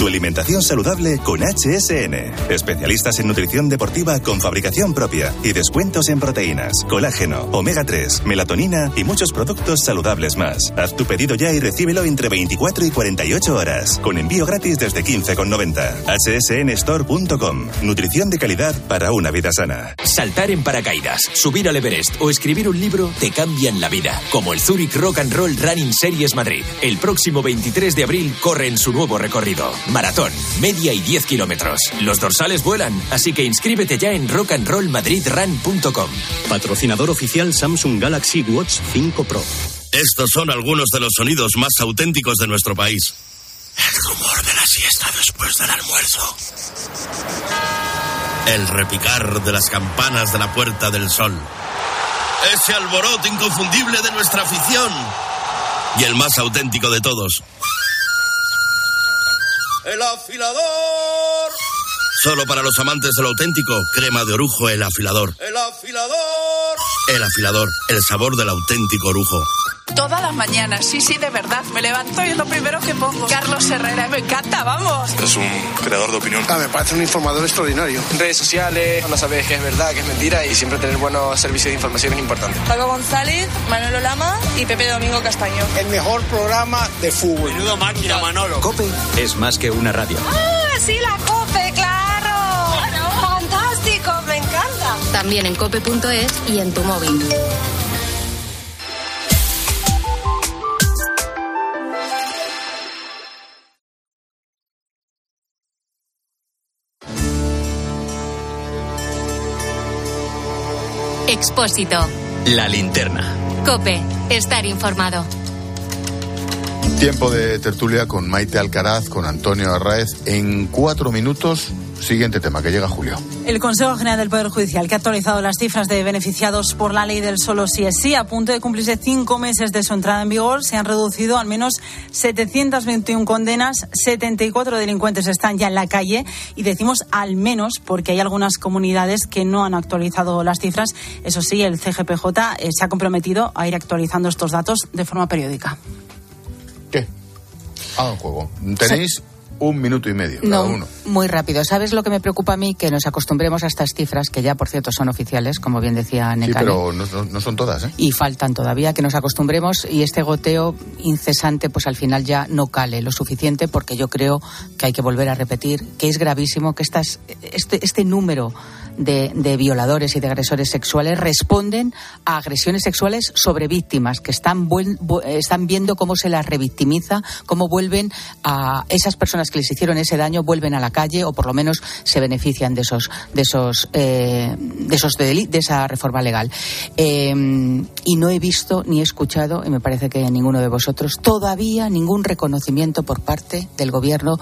Tu alimentación saludable con HSN. Especialistas en nutrición deportiva con fabricación propia y descuentos en proteínas, colágeno, omega 3, melatonina y muchos productos saludables más. Haz tu pedido ya y recíbelo entre 24 y 48 horas, con envío gratis desde 15,90. hsnstore.com. Nutrición de calidad para una vida sana. Saltar en paracaídas, subir al Everest o escribir un libro te cambian la vida, como el Zurich Rock and Roll Running Series Madrid. El próximo 23 de abril corre en su nuevo recorrido. Maratón, media y 10 kilómetros. Los dorsales vuelan, así que inscríbete ya en rockandrollmadridrun.com. Patrocinador oficial Samsung Galaxy Watch 5 Pro. Estos son algunos de los sonidos más auténticos de nuestro país. El rumor de la siesta después del almuerzo. El repicar de las campanas de la Puerta del Sol. Ese alboroto inconfundible de nuestra afición. Y el más auténtico de todos. El afilador. Solo para los amantes del auténtico, crema de orujo, el afilador. El afilador. El afilador, el sabor del auténtico orujo. Todas las mañanas, sí, sí, de verdad. Me levanto y es lo primero que pongo. Carlos Herrera, me encanta, vamos. Es un creador de opinión. Ah, me parece un informador extraordinario. Redes sociales, no sabes qué es verdad, qué es mentira y siempre tener buenos servicios de información es importante. Paco González, Manolo Lama y Pepe Domingo Castaño. El mejor programa de fútbol. Menudo máquina, Manolo. Cope es más que una radio. ¡Ah, sí, la Cope, También en cope.es y en tu móvil. Expósito. La linterna. Cope. Estar informado. Tiempo de tertulia con Maite Alcaraz, con Antonio Arraez. En cuatro minutos, siguiente tema, que llega Julio. El Consejo General del Poder Judicial, que ha actualizado las cifras de beneficiados por la ley del solo sí es sí, a punto de cumplirse cinco meses de su entrada en vigor, se han reducido al menos 721 condenas, 74 delincuentes están ya en la calle y decimos al menos porque hay algunas comunidades que no han actualizado las cifras. Eso sí, el CGPJ eh, se ha comprometido a ir actualizando estos datos de forma periódica. ¿Qué? Hagan juego. Tenéis un minuto y medio cada No, uno. muy rápido. ¿Sabes lo que me preocupa a mí? Que nos acostumbremos a estas cifras, que ya por cierto son oficiales, como bien decía Sí, Necane. pero no, no- no son todas, ¿eh? y faltan todavía que nos acostumbremos y este goteo incesante pues al final ya no cale lo suficiente porque yo creo que hay que volver a repetir que es gravísimo que estas, este, este número de, de violadores y de agresores sexuales responden a agresiones sexuales sobre víctimas que están, están viendo cómo se las revictimiza, cómo vuelven a esas personas que les hicieron ese daño vuelven a la calle o por lo menos se benefician de esos de esos eh, de esos deli- de esa reforma legal. Eh, y no he visto ni he escuchado y me parece que ninguno de vosotros todavía ningún reconocimiento por parte del gobierno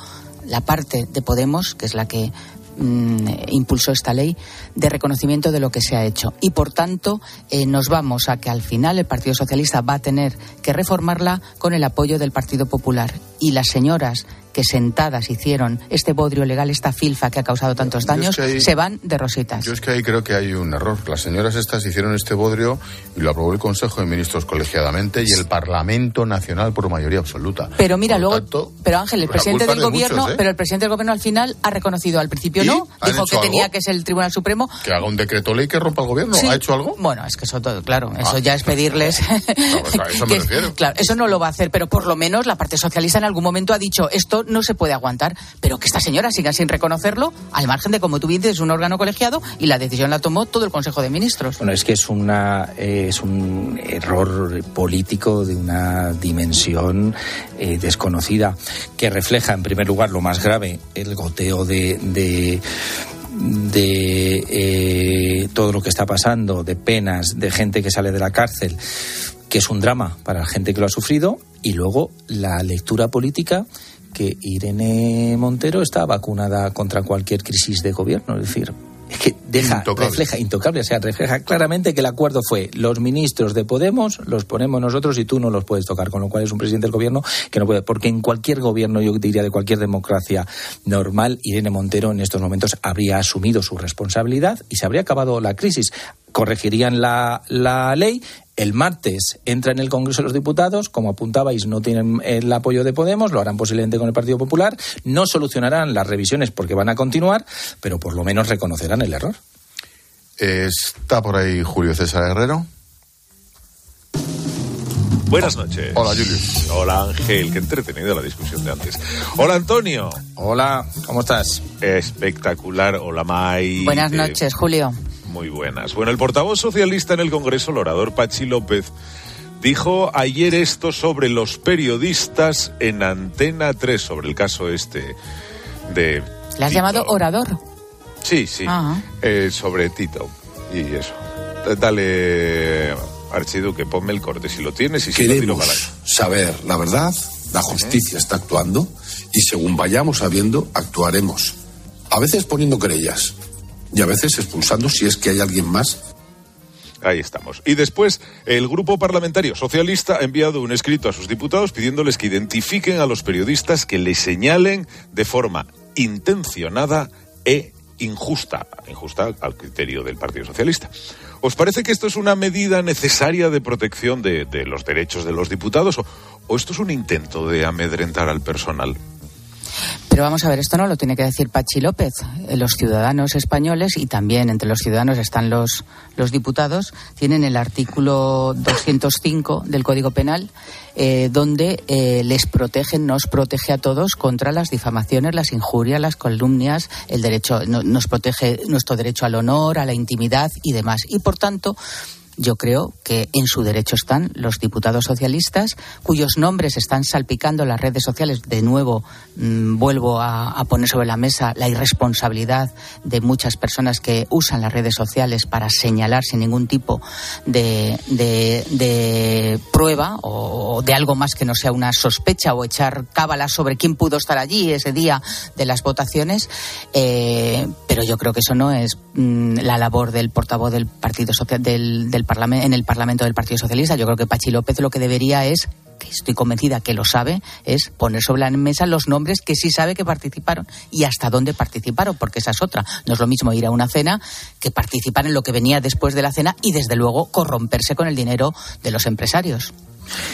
la parte de Podemos que es la que mm, impulsó esta ley de reconocimiento de lo que se ha hecho. Y por tanto eh, nos vamos a que al final el Partido Socialista va a tener que reformarla con el apoyo del Partido Popular. Y las señoras que sentadas hicieron este bodrio legal, esta filfa que ha causado tantos es daños, que ahí- se van de rositas. Yo es que ahí creo que hay un error. Las señoras estas hicieron este bodrio y lo aprobó el Consejo de Ministros colegiadamente y el Parlamento Nacional por mayoría absoluta. Pero mira, Por luego, tanto, pero Ángel, el presidente del gobierno, muchos, ¿eh? pero el presidente del gobierno al final ha reconocido, al principio no, ¿Han dijo que tenía que ser el Tribunal Supremo. que haga un decreto ley que rompa el gobierno. Sí. ¿Ha hecho algo? Bueno, es que eso todo, claro, eso Ah. ya es pedirles. pues a eso me que- refiero. Claro, eso no lo va a hacer, pero por lo menos la parte socialista en algún momento ha dicho esto no se puede aguantar, pero que esta señora siga sin reconocerlo, al margen de, como tú dices, es un órgano colegiado y la decisión la tomó todo el Consejo de Ministros. Bueno, es que es una eh, es un error político de una dimensión eh, desconocida que refleja, en primer lugar, lo más grave, el goteo de, de de eh, todo lo que está pasando, de penas, de gente que sale de la cárcel, que es un drama para la gente que lo ha sufrido, y luego la lectura política que Irene Montero está vacunada contra cualquier crisis de gobierno, es decir, es que deja, Intocable. refleja, intocable, o sea, refleja claramente que el acuerdo fue los ministros de Podemos los ponemos nosotros y tú no los puedes tocar, con lo cual es un presidente del gobierno que no puede, porque en cualquier gobierno, yo diría de cualquier democracia normal, Irene Montero en estos momentos habría asumido su responsabilidad y se habría acabado la crisis corregirían la, la ley. El martes entra en el Congreso de los Diputados, como apuntabais, no tienen el apoyo de Podemos, lo harán posiblemente con el Partido Popular, no solucionarán las revisiones porque van a continuar, pero por lo menos reconocerán el error. Está por ahí Julio César Herrero. Buenas noches. Hola, Julius. Hola, Ángel. Qué entretenida la discusión de antes. Hola, Antonio. Hola, ¿cómo estás? Espectacular. Hola, May. Buenas noches, Julio. Muy buenas. Bueno, el portavoz socialista en el Congreso, el orador Pachi López, dijo ayer esto sobre los periodistas en Antena 3, sobre el caso este de... ¿Le has llamado orador? Sí, sí. Ah. Eh, sobre Tito. Y eso. Dale, Archiduque, ponme el corte si lo tienes y si lo Queremos para allá. saber la verdad, la justicia está actuando y según vayamos sabiendo, actuaremos. A veces poniendo querellas y a veces expulsando si es que hay alguien más Ahí estamos. Y después, el Grupo Parlamentario Socialista ha enviado un escrito a sus diputados pidiéndoles que identifiquen a los periodistas que le señalen de forma intencionada e injusta, injusta al criterio del Partido Socialista. ¿Os parece que esto es una medida necesaria de protección de, los derechos de los diputados o esto es un intento de amedrentar al personal? Pero vamos a ver, esto no lo tiene que decir Pachi López. Eh, Los ciudadanos españoles, y también entre los ciudadanos están los, los diputados, tienen el artículo 205 del Código Penal, eh, donde eh, les protege, nos protege a todos contra las difamaciones, las injurias, las calumnias, el derecho, no- nos protege nuestro derecho al honor, a la intimidad y demás. Y por tanto, yo creo que en su derecho están los diputados socialistas, cuyos nombres están salpicando las redes sociales. De nuevo, mm, vuelvo a, poner sobre la mesa la irresponsabilidad de muchas personas que usan las redes sociales para señalar sin ningún tipo de, prueba o de algo más que no sea una sospecha o echar cábalas sobre quién pudo estar allí ese día de las votaciones. Eh, pero yo creo que eso no es mm, la labor del portavoz del Partido Social del, en el Parlamento del Partido Socialista. Yo creo que Pachi López lo que debería es que estoy convencida que lo sabe, es poner sobre la mesa los nombres que sí sabe que participaron y hasta dónde participaron, porque esa es otra. No es lo mismo ir a una cena que participar en lo que venía después de la cena y, desde luego, corromperse con el dinero de los empresarios.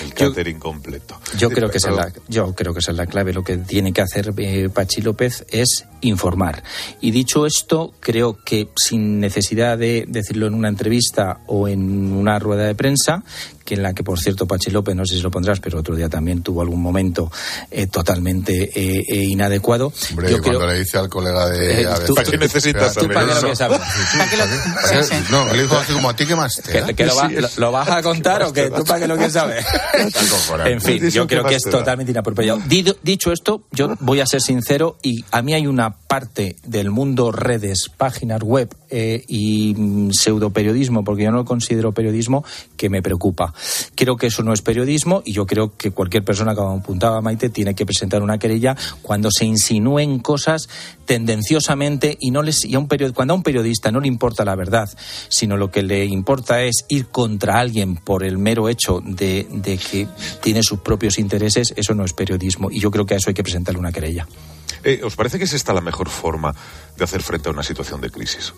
El catering completo. Yo creo que esa es la, yo creo que esa es la clave. Lo que tiene que hacer eh, Pachi López es informar. Y dicho esto, creo que sin necesidad de decirlo en una entrevista o en una rueda de prensa, que en la que por cierto Pachi López, no sé si lo pondrás, pero otro día también tuvo algún momento eh, totalmente eh, eh, inadecuado. Hombre, Yo cuando creo- le dice al colega de... Eh, a ver, tú- ¿Para qué necesitas saber no, eso? no, ¿Para qué lo- sí, sí. ¿Para qué- ¿Para qué- le dijo así como a ti, ¿qué más te que, que lo, va- lo- lo vas a contar o que tú para que lo quieres saber. en fin, yo creo que es totalmente inapropiado. Dicho esto, yo voy a ser sincero y a mí hay una parte del mundo redes, páginas web eh, y mm, pseudoperiodismo, porque yo no lo considero periodismo, que me preocupa. Creo que eso no es periodismo y yo creo que cualquier persona, como apuntaba Maite, tiene que presentar una querella cuando se insinúen cosas tendenciosamente y no les y a un period- cuando a un periodista no le importa la verdad, sino lo que le importa es ir contra alguien por el mero hecho de, de que tiene sus propios intereses, eso no es periodismo y yo creo que a eso hay que presentarle una querella. Eh, ¿Os parece que es esta la mejor forma de hacer frente a una situación de crisis?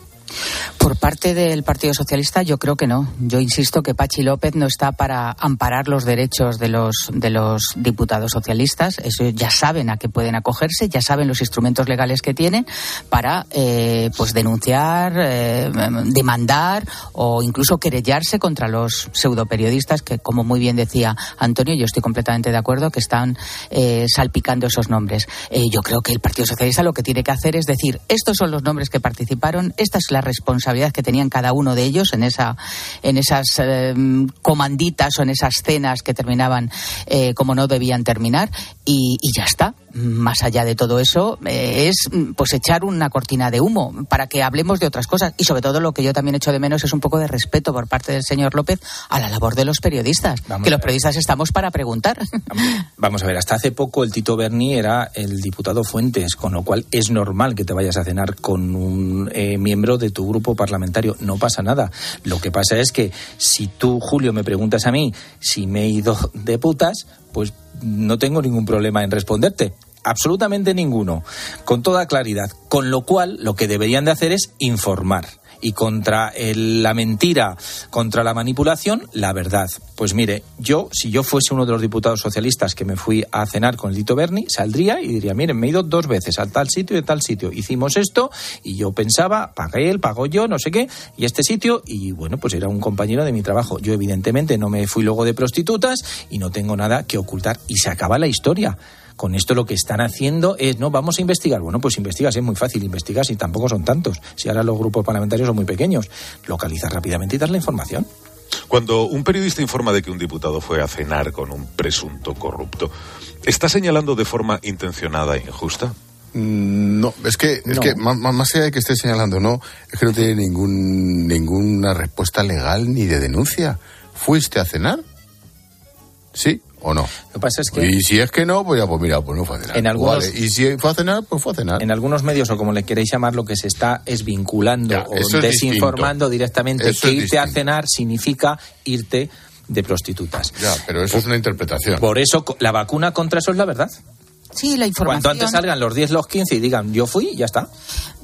Por parte del Partido Socialista, yo creo que no. Yo insisto que Pachi López no está para amparar los derechos de los, de los diputados socialistas. Eso ya saben a qué pueden acogerse, ya saben los instrumentos legales que tienen para eh, pues denunciar, eh, demandar o incluso querellarse contra los pseudoperiodistas que, como muy bien decía Antonio, yo estoy completamente de acuerdo que están eh, salpicando esos nombres. Yo creo que el Partido Socialista lo que tiene que hacer es decir, estos son los nombres que participaron, esta es la responsabilidad que tenían cada uno de ellos en esa en esas eh, comanditas o en esas cenas que terminaban eh, como no debían terminar y, y ya está. Más allá de todo eso eh, es pues echar una cortina de humo para que hablemos de otras cosas y sobre todo lo que yo también echo de menos es un poco de respeto por parte del señor López a la labor de los periodistas, Vamos que los periodistas estamos para preguntar. Vamos a ver, hasta hace poco el Tito Berni era el diputado Fuentes, con lo cual es normal que te vayas a cenar con un eh, miembro de tu grupo parlamentario. No pasa nada. Lo que pasa es que si tú, Julio, me preguntas a mí si me he ido de putas, pues no tengo ningún problema en responderte. Absolutamente ninguno. Con toda claridad. Con lo cual, lo que deberían de hacer es informar y contra el- la mentira, contra la manipulación, la verdad. Pues mire, yo, si yo fuese uno de los diputados socialistas que me fui a cenar con el Dito Berni, saldría y diría, miren, me he ido dos veces a tal sitio y a tal sitio. Hicimos esto y yo pensaba, pagué él, pago yo, no sé qué, y este sitio, y bueno, pues era un compañero de mi trabajo. Yo evidentemente no me fui luego de prostitutas y no tengo nada que ocultar. Y se acaba la historia. Con esto lo que están haciendo es, no, vamos a investigar. Bueno, pues investigas, es muy fácil investigar si tampoco son tantos. Si ahora los grupos parlamentarios son muy pequeños. Localizar rápidamente y dar la información. Cuando un periodista informa de que un diputado fue a cenar con un presunto corrupto, ¿está señalando de forma intencionada e injusta? Mm, No, es que, es No. que más, más- más allá de que esté señalando no, es que no tiene ningún, ninguna respuesta legal ni de denuncia. ¿Fuiste a cenar? ¿Sí o no? Lo que pasa es que Y si es que no, pues ya, pues mira, pues no fue a cenar. En algunos- Vale, Y si fue a cenar, pues fue a cenar. en algunos medios, o como le queréis llamar, lo que se está es vinculando Ya, o desinformando distinto. directamente Eso que irte a cenar significa irte de prostitutas. Ya, pero eso es una interpretación. Por eso la vacuna contra eso es la verdad. Sí, la información. Cuanto antes salgan los 10, los 15 y digan yo fui, ya está.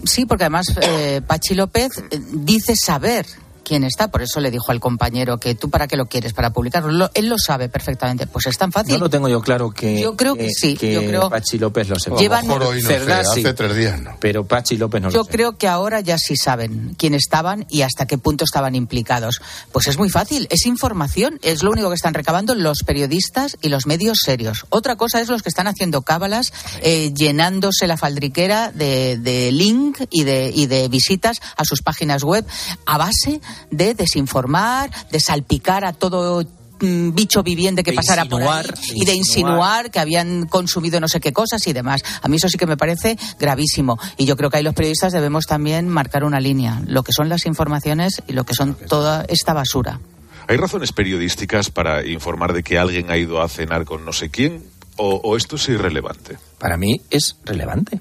Sí, porque además eh, Pachi López eh, dice saber quién está, por eso le dijo al compañero que tú para qué lo quieres, para publicarlo. Lo- él lo sabe perfectamente, pues es tan fácil. No lo tengo yo claro que. Yo creo que sí, yo creo- Pachi López lo sepa. Llevan- mejor hoy no sé, Cerdá sí, hace tres días no. pero Pachi López no Yo lo sé. creo que ahora ya sí saben quién estaban y hasta qué punto estaban implicados. Pues es muy fácil, es información, es lo único que están recabando los periodistas y los medios serios. Otra cosa es los que están haciendo cábalas, eh, llenándose la faldriquera de, de link y de, y de visitas a sus páginas web a base de desinformar, de salpicar a todo mm, bicho viviente que De pasara por ahí y de insinuar que habían consumido no sé qué cosas y demás. A mí eso sí que me parece gravísimo. Y yo creo que ahí los periodistas debemos también marcar una línea. Lo que son las informaciones y lo que son toda esta basura. ¿Hay razones periodísticas para informar de que alguien ha ido a cenar con no sé quién? ¿O, o esto es irrelevante? Para mí es relevante.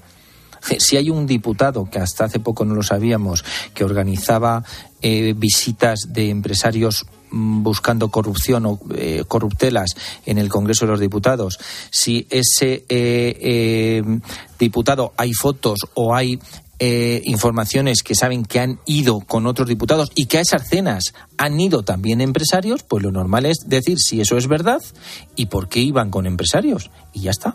Si hay un diputado que hasta hace poco no lo sabíamos, que organizaba eh, visitas de empresarios mm, buscando corrupción o eh, corruptelas en el Congreso de los Diputados, si ese eh, eh, diputado hay fotos o hay eh, informaciones que saben que han ido con otros diputados y que a esas cenas han ido también empresarios, pues lo normal es decir si eso es verdad y por qué iban con empresarios. Y ya está.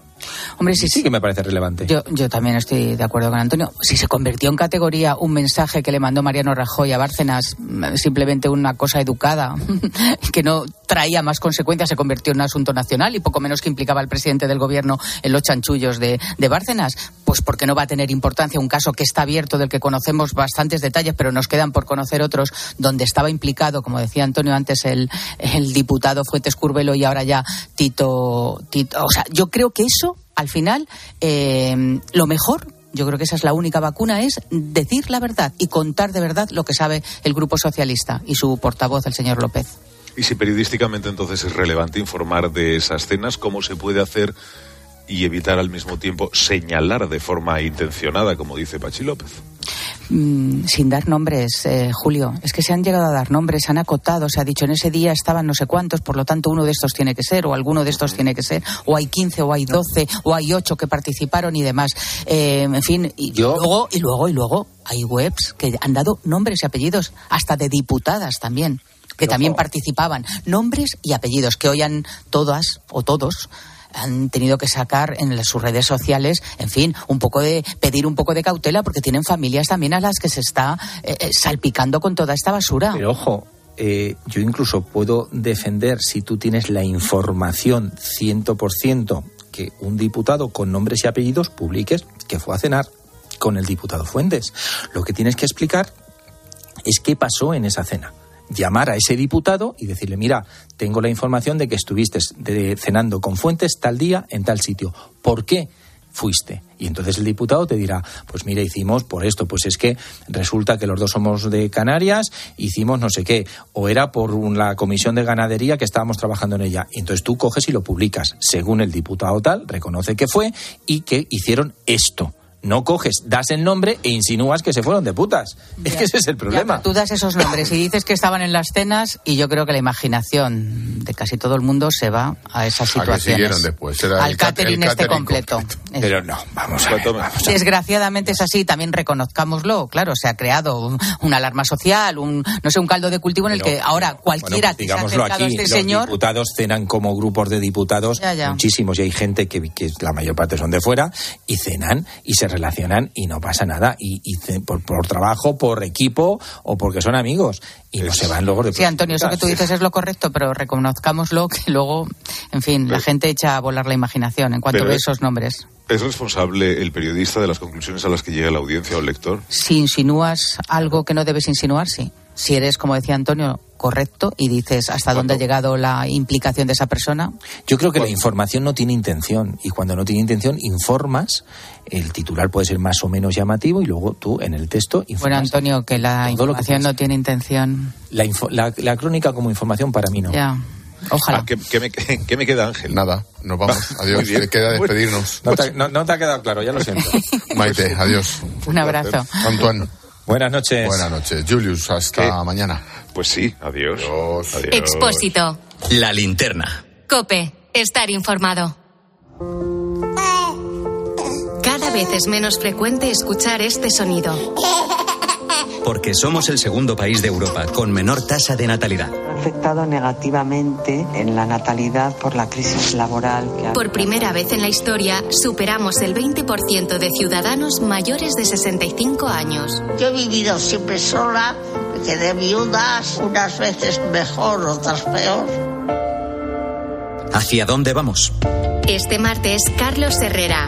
Hombre, sí, sí que me parece relevante. Yo, yo también estoy de acuerdo con Antonio. Si se convirtió en categoría un mensaje que le mandó Mariano Rajoy a Bárcenas, mm, simplemente una cosa educada, que no traía más consecuencias, se convirtió en un asunto nacional y poco menos que implicaba al presidente del gobierno en los chanchullos de, de Bárcenas, pues porque no va a tener importancia un caso que está abierto, del que conocemos bastantes detalles, pero nos quedan por conocer otros, donde estaba implicado, como decía Antonio antes, el, el diputado Fuentes Curvelo y ahora ya Tito, Tito. O sea, yo creo que eso, al final, eh, lo mejor yo creo que esa es la única vacuna, es decir la verdad y contar de verdad lo que sabe el Grupo Socialista y su portavoz, el señor López. Y si periodísticamente entonces es relevante informar de esas cenas, ¿cómo se puede hacer y evitar al mismo tiempo señalar de forma intencionada, como dice Pachi López? Mm, sin dar nombres, eh, Julio. Es que se han llegado a dar nombres, se han acotado, se ha dicho en ese día estaban no sé cuántos, por lo tanto uno de estos tiene que ser, o alguno de estos tiene que ser, o hay 15, o hay 12, o hay 8 que participaron y demás. Eh, en fin, y luego, y luego, y luego, hay webs que han dado nombres y apellidos, hasta de diputadas también, que también participaban. Nombres y apellidos, que hoy han todas o todos han tenido que sacar en sus redes sociales, en fin, un poco de pedir un poco de cautela porque tienen familias también a las que se está eh, eh, salpicando con toda esta basura. Pero ojo, eh, yo incluso puedo defender si tú tienes la información 100% que un diputado con nombres y apellidos publiques que fue a cenar con el diputado Fuentes. Lo que tienes que explicar es qué pasó en esa cena. Llamar a ese diputado y decirle, mira, tengo la información de que estuviste cenando con Fuentes tal día en tal sitio. ¿Por qué? fuiste. Y entonces el diputado te dirá, pues mira, hicimos por esto, pues es que resulta que los dos somos de Canarias, hicimos no sé qué, o era por la comisión de ganadería que estábamos trabajando en ella. Y entonces tú coges y lo publicas. Según el diputado tal, reconoce que fue y que hicieron esto. No coges, das el nombre e insinúas que se fueron de putas. Es que ese es el problema. tú das esos nombres y dices que estaban en las cenas y yo creo que la imaginación de casi todo el mundo se va a esas ¿A que situaciones. siguieron después? Era Al catering el este catering completo. Pero no, vamos a ver, vamos a ver. Desgraciadamente es así, también reconozcámoslo. Claro, se ha creado un- una alarma social, un no sé, un caldo de cultivo en el que ahora cualquiera Bueno, que se ha digámoslo acercado aquí, a este los señor diputados cenan como grupos de diputados, Ya, ya. muchísimos, y hay gente que, que la mayor parte son de fuera, y cenan y se relacionan y no pasa nada, y, y por, por trabajo, por equipo o porque son amigos, y no se van luego de Sí, Antonio, eso que tú dices es lo correcto, pero reconozcámoslo que luego, en fin, la gente echa a volar la imaginación en cuanto ve es- esos nombres. ¿Es responsable el periodista de las conclusiones a las que llega la audiencia o el lector? Si insinúas algo que no debes insinuar, sí. Si eres, como decía Antonio, correcto y dices hasta dónde ha llegado la implicación de esa persona, Yo creo que la información no tiene intención y cuando no tiene intención informas, el titular puede ser más o menos llamativo y luego tú en el texto bueno, informas. Antonio, que la que información no tiene intención. la, info- la- la crónica como información para mí no. Ya. Ojalá. Ah, ¿qué, qué me, qué me queda, Ángel? Nada, nos vamos. Adiós. Muy bien. Que queda Bueno, despedirnos. No te, no- no te ha quedado claro, ya lo siento. Maite, adiós. Un abrazo. Antoine. Buenas noches. Buenas noches. Julius, hasta mañana. Pues sí, adiós. Adiós. Expósito. La linterna. Cope. Estar informado. Cada vez es menos frecuente escuchar este sonido. Porque somos el segundo país de Europa con menor tasa de natalidad. afectado negativamente en la natalidad por la crisis laboral que ha Por primera vez en la historia, superamos el 20% de ciudadanos mayores de 65 años. Yo he vivido siempre sola, me quedé viudas, unas veces mejor, otras peor. ¿Hacia dónde vamos? Este martes, Carlos Herrera,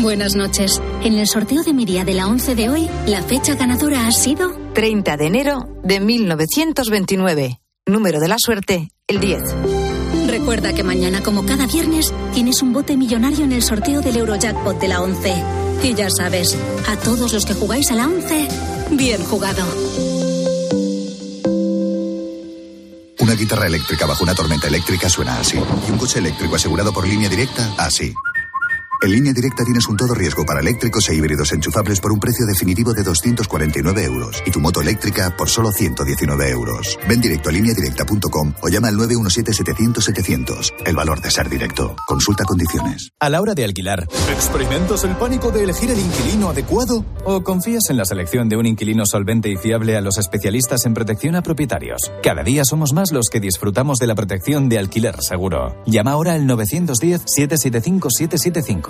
Buenas noches. En el sorteo de Miria de la 11 de hoy, la fecha ganadora ha sido 30 de enero de 1929. Número de la suerte, el 10. Recuerda que mañana, como cada viernes, tienes un bote millonario en el sorteo del Eurojackpot de la 11. Y ya sabes, a todos los que jugáis a la 11, bien jugado. Una guitarra eléctrica bajo una tormenta eléctrica suena así. Y un coche eléctrico asegurado por línea directa, así. En línea directa tienes un todo riesgo para eléctricos e híbridos enchufables por un precio definitivo de 249 euros y tu moto eléctrica por solo 119 euros. Ven directo a lineadirecta.com o llama al 917-700-700. El valor de ser directo. Consulta condiciones. A la hora de alquilar, ¿experimentas el pánico de elegir el inquilino adecuado? ¿O confías en la selección de un inquilino solvente y fiable a los especialistas en protección a propietarios? Cada día somos más los que disfrutamos de la protección de alquiler seguro. Llama ahora al 910-775-775.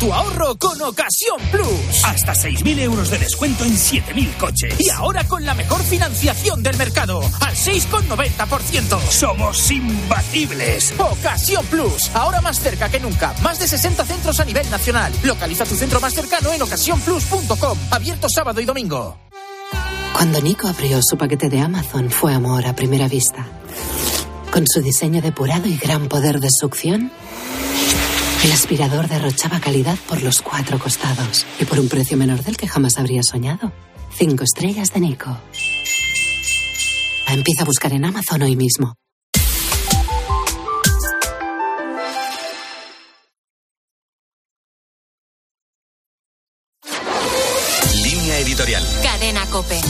Tu ahorro con Ocasión Plus. Hasta 6.000 euros de descuento en 7.000 coches. Y ahora con la mejor financiación del mercado, al 6,90%. Somos imbatibles. Ocasión Plus, ahora más cerca que nunca. Más de 60 centros a nivel nacional. Localiza tu centro más cercano en ocasiónplus.com. Abierto sábado y domingo. Cuando Nico abrió su paquete de Amazon fue amor a primera vista. Con su diseño depurado y gran poder de succión, el aspirador derrochaba calidad por los cuatro costados y por un precio menor del que jamás habría soñado. Cinco estrellas de Nico. Empieza a buscar en Amazon hoy mismo. Línea editorial. Cadena Cope.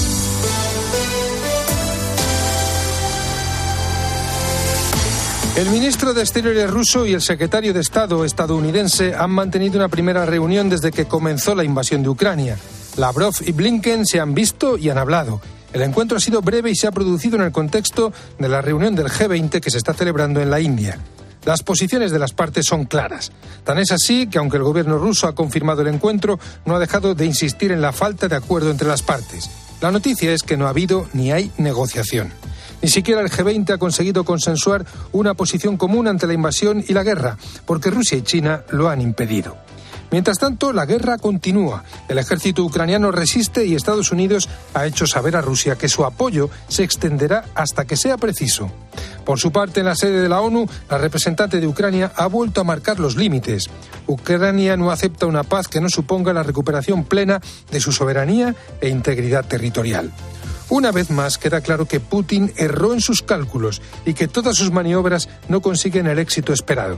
El ministro de Exteriores ruso y el secretario de Estado estadounidense han mantenido una primera reunión desde que comenzó la invasión de Ucrania. Lavrov y Blinken se han visto y han hablado. El encuentro ha sido breve y se ha producido en el contexto de la reunión del G20 que se está celebrando en la India. Las posiciones de las partes son claras. Tan es así que, aunque el gobierno ruso ha confirmado el encuentro, no ha dejado de insistir en la falta de acuerdo entre las partes. La noticia es que no ha habido ni hay negociación. Ni siquiera el G20 ha conseguido consensuar una posición común ante la invasión y la guerra, porque Rusia y China lo han impedido. Mientras tanto, la guerra continúa. El ejército ucraniano resiste y Estados Unidos ha hecho saber a Rusia que su apoyo se extenderá hasta que sea preciso. Por su parte, en la sede de la ONU, la representante de Ucrania ha vuelto a marcar los límites. Ucrania no acepta una paz que no suponga la recuperación plena de su soberanía e integridad territorial. Una vez más queda claro que Putin erró en sus cálculos y que todas sus maniobras no consiguen el éxito esperado.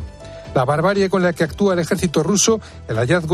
La barbarie con la que actúa el ejército ruso, el hallazgo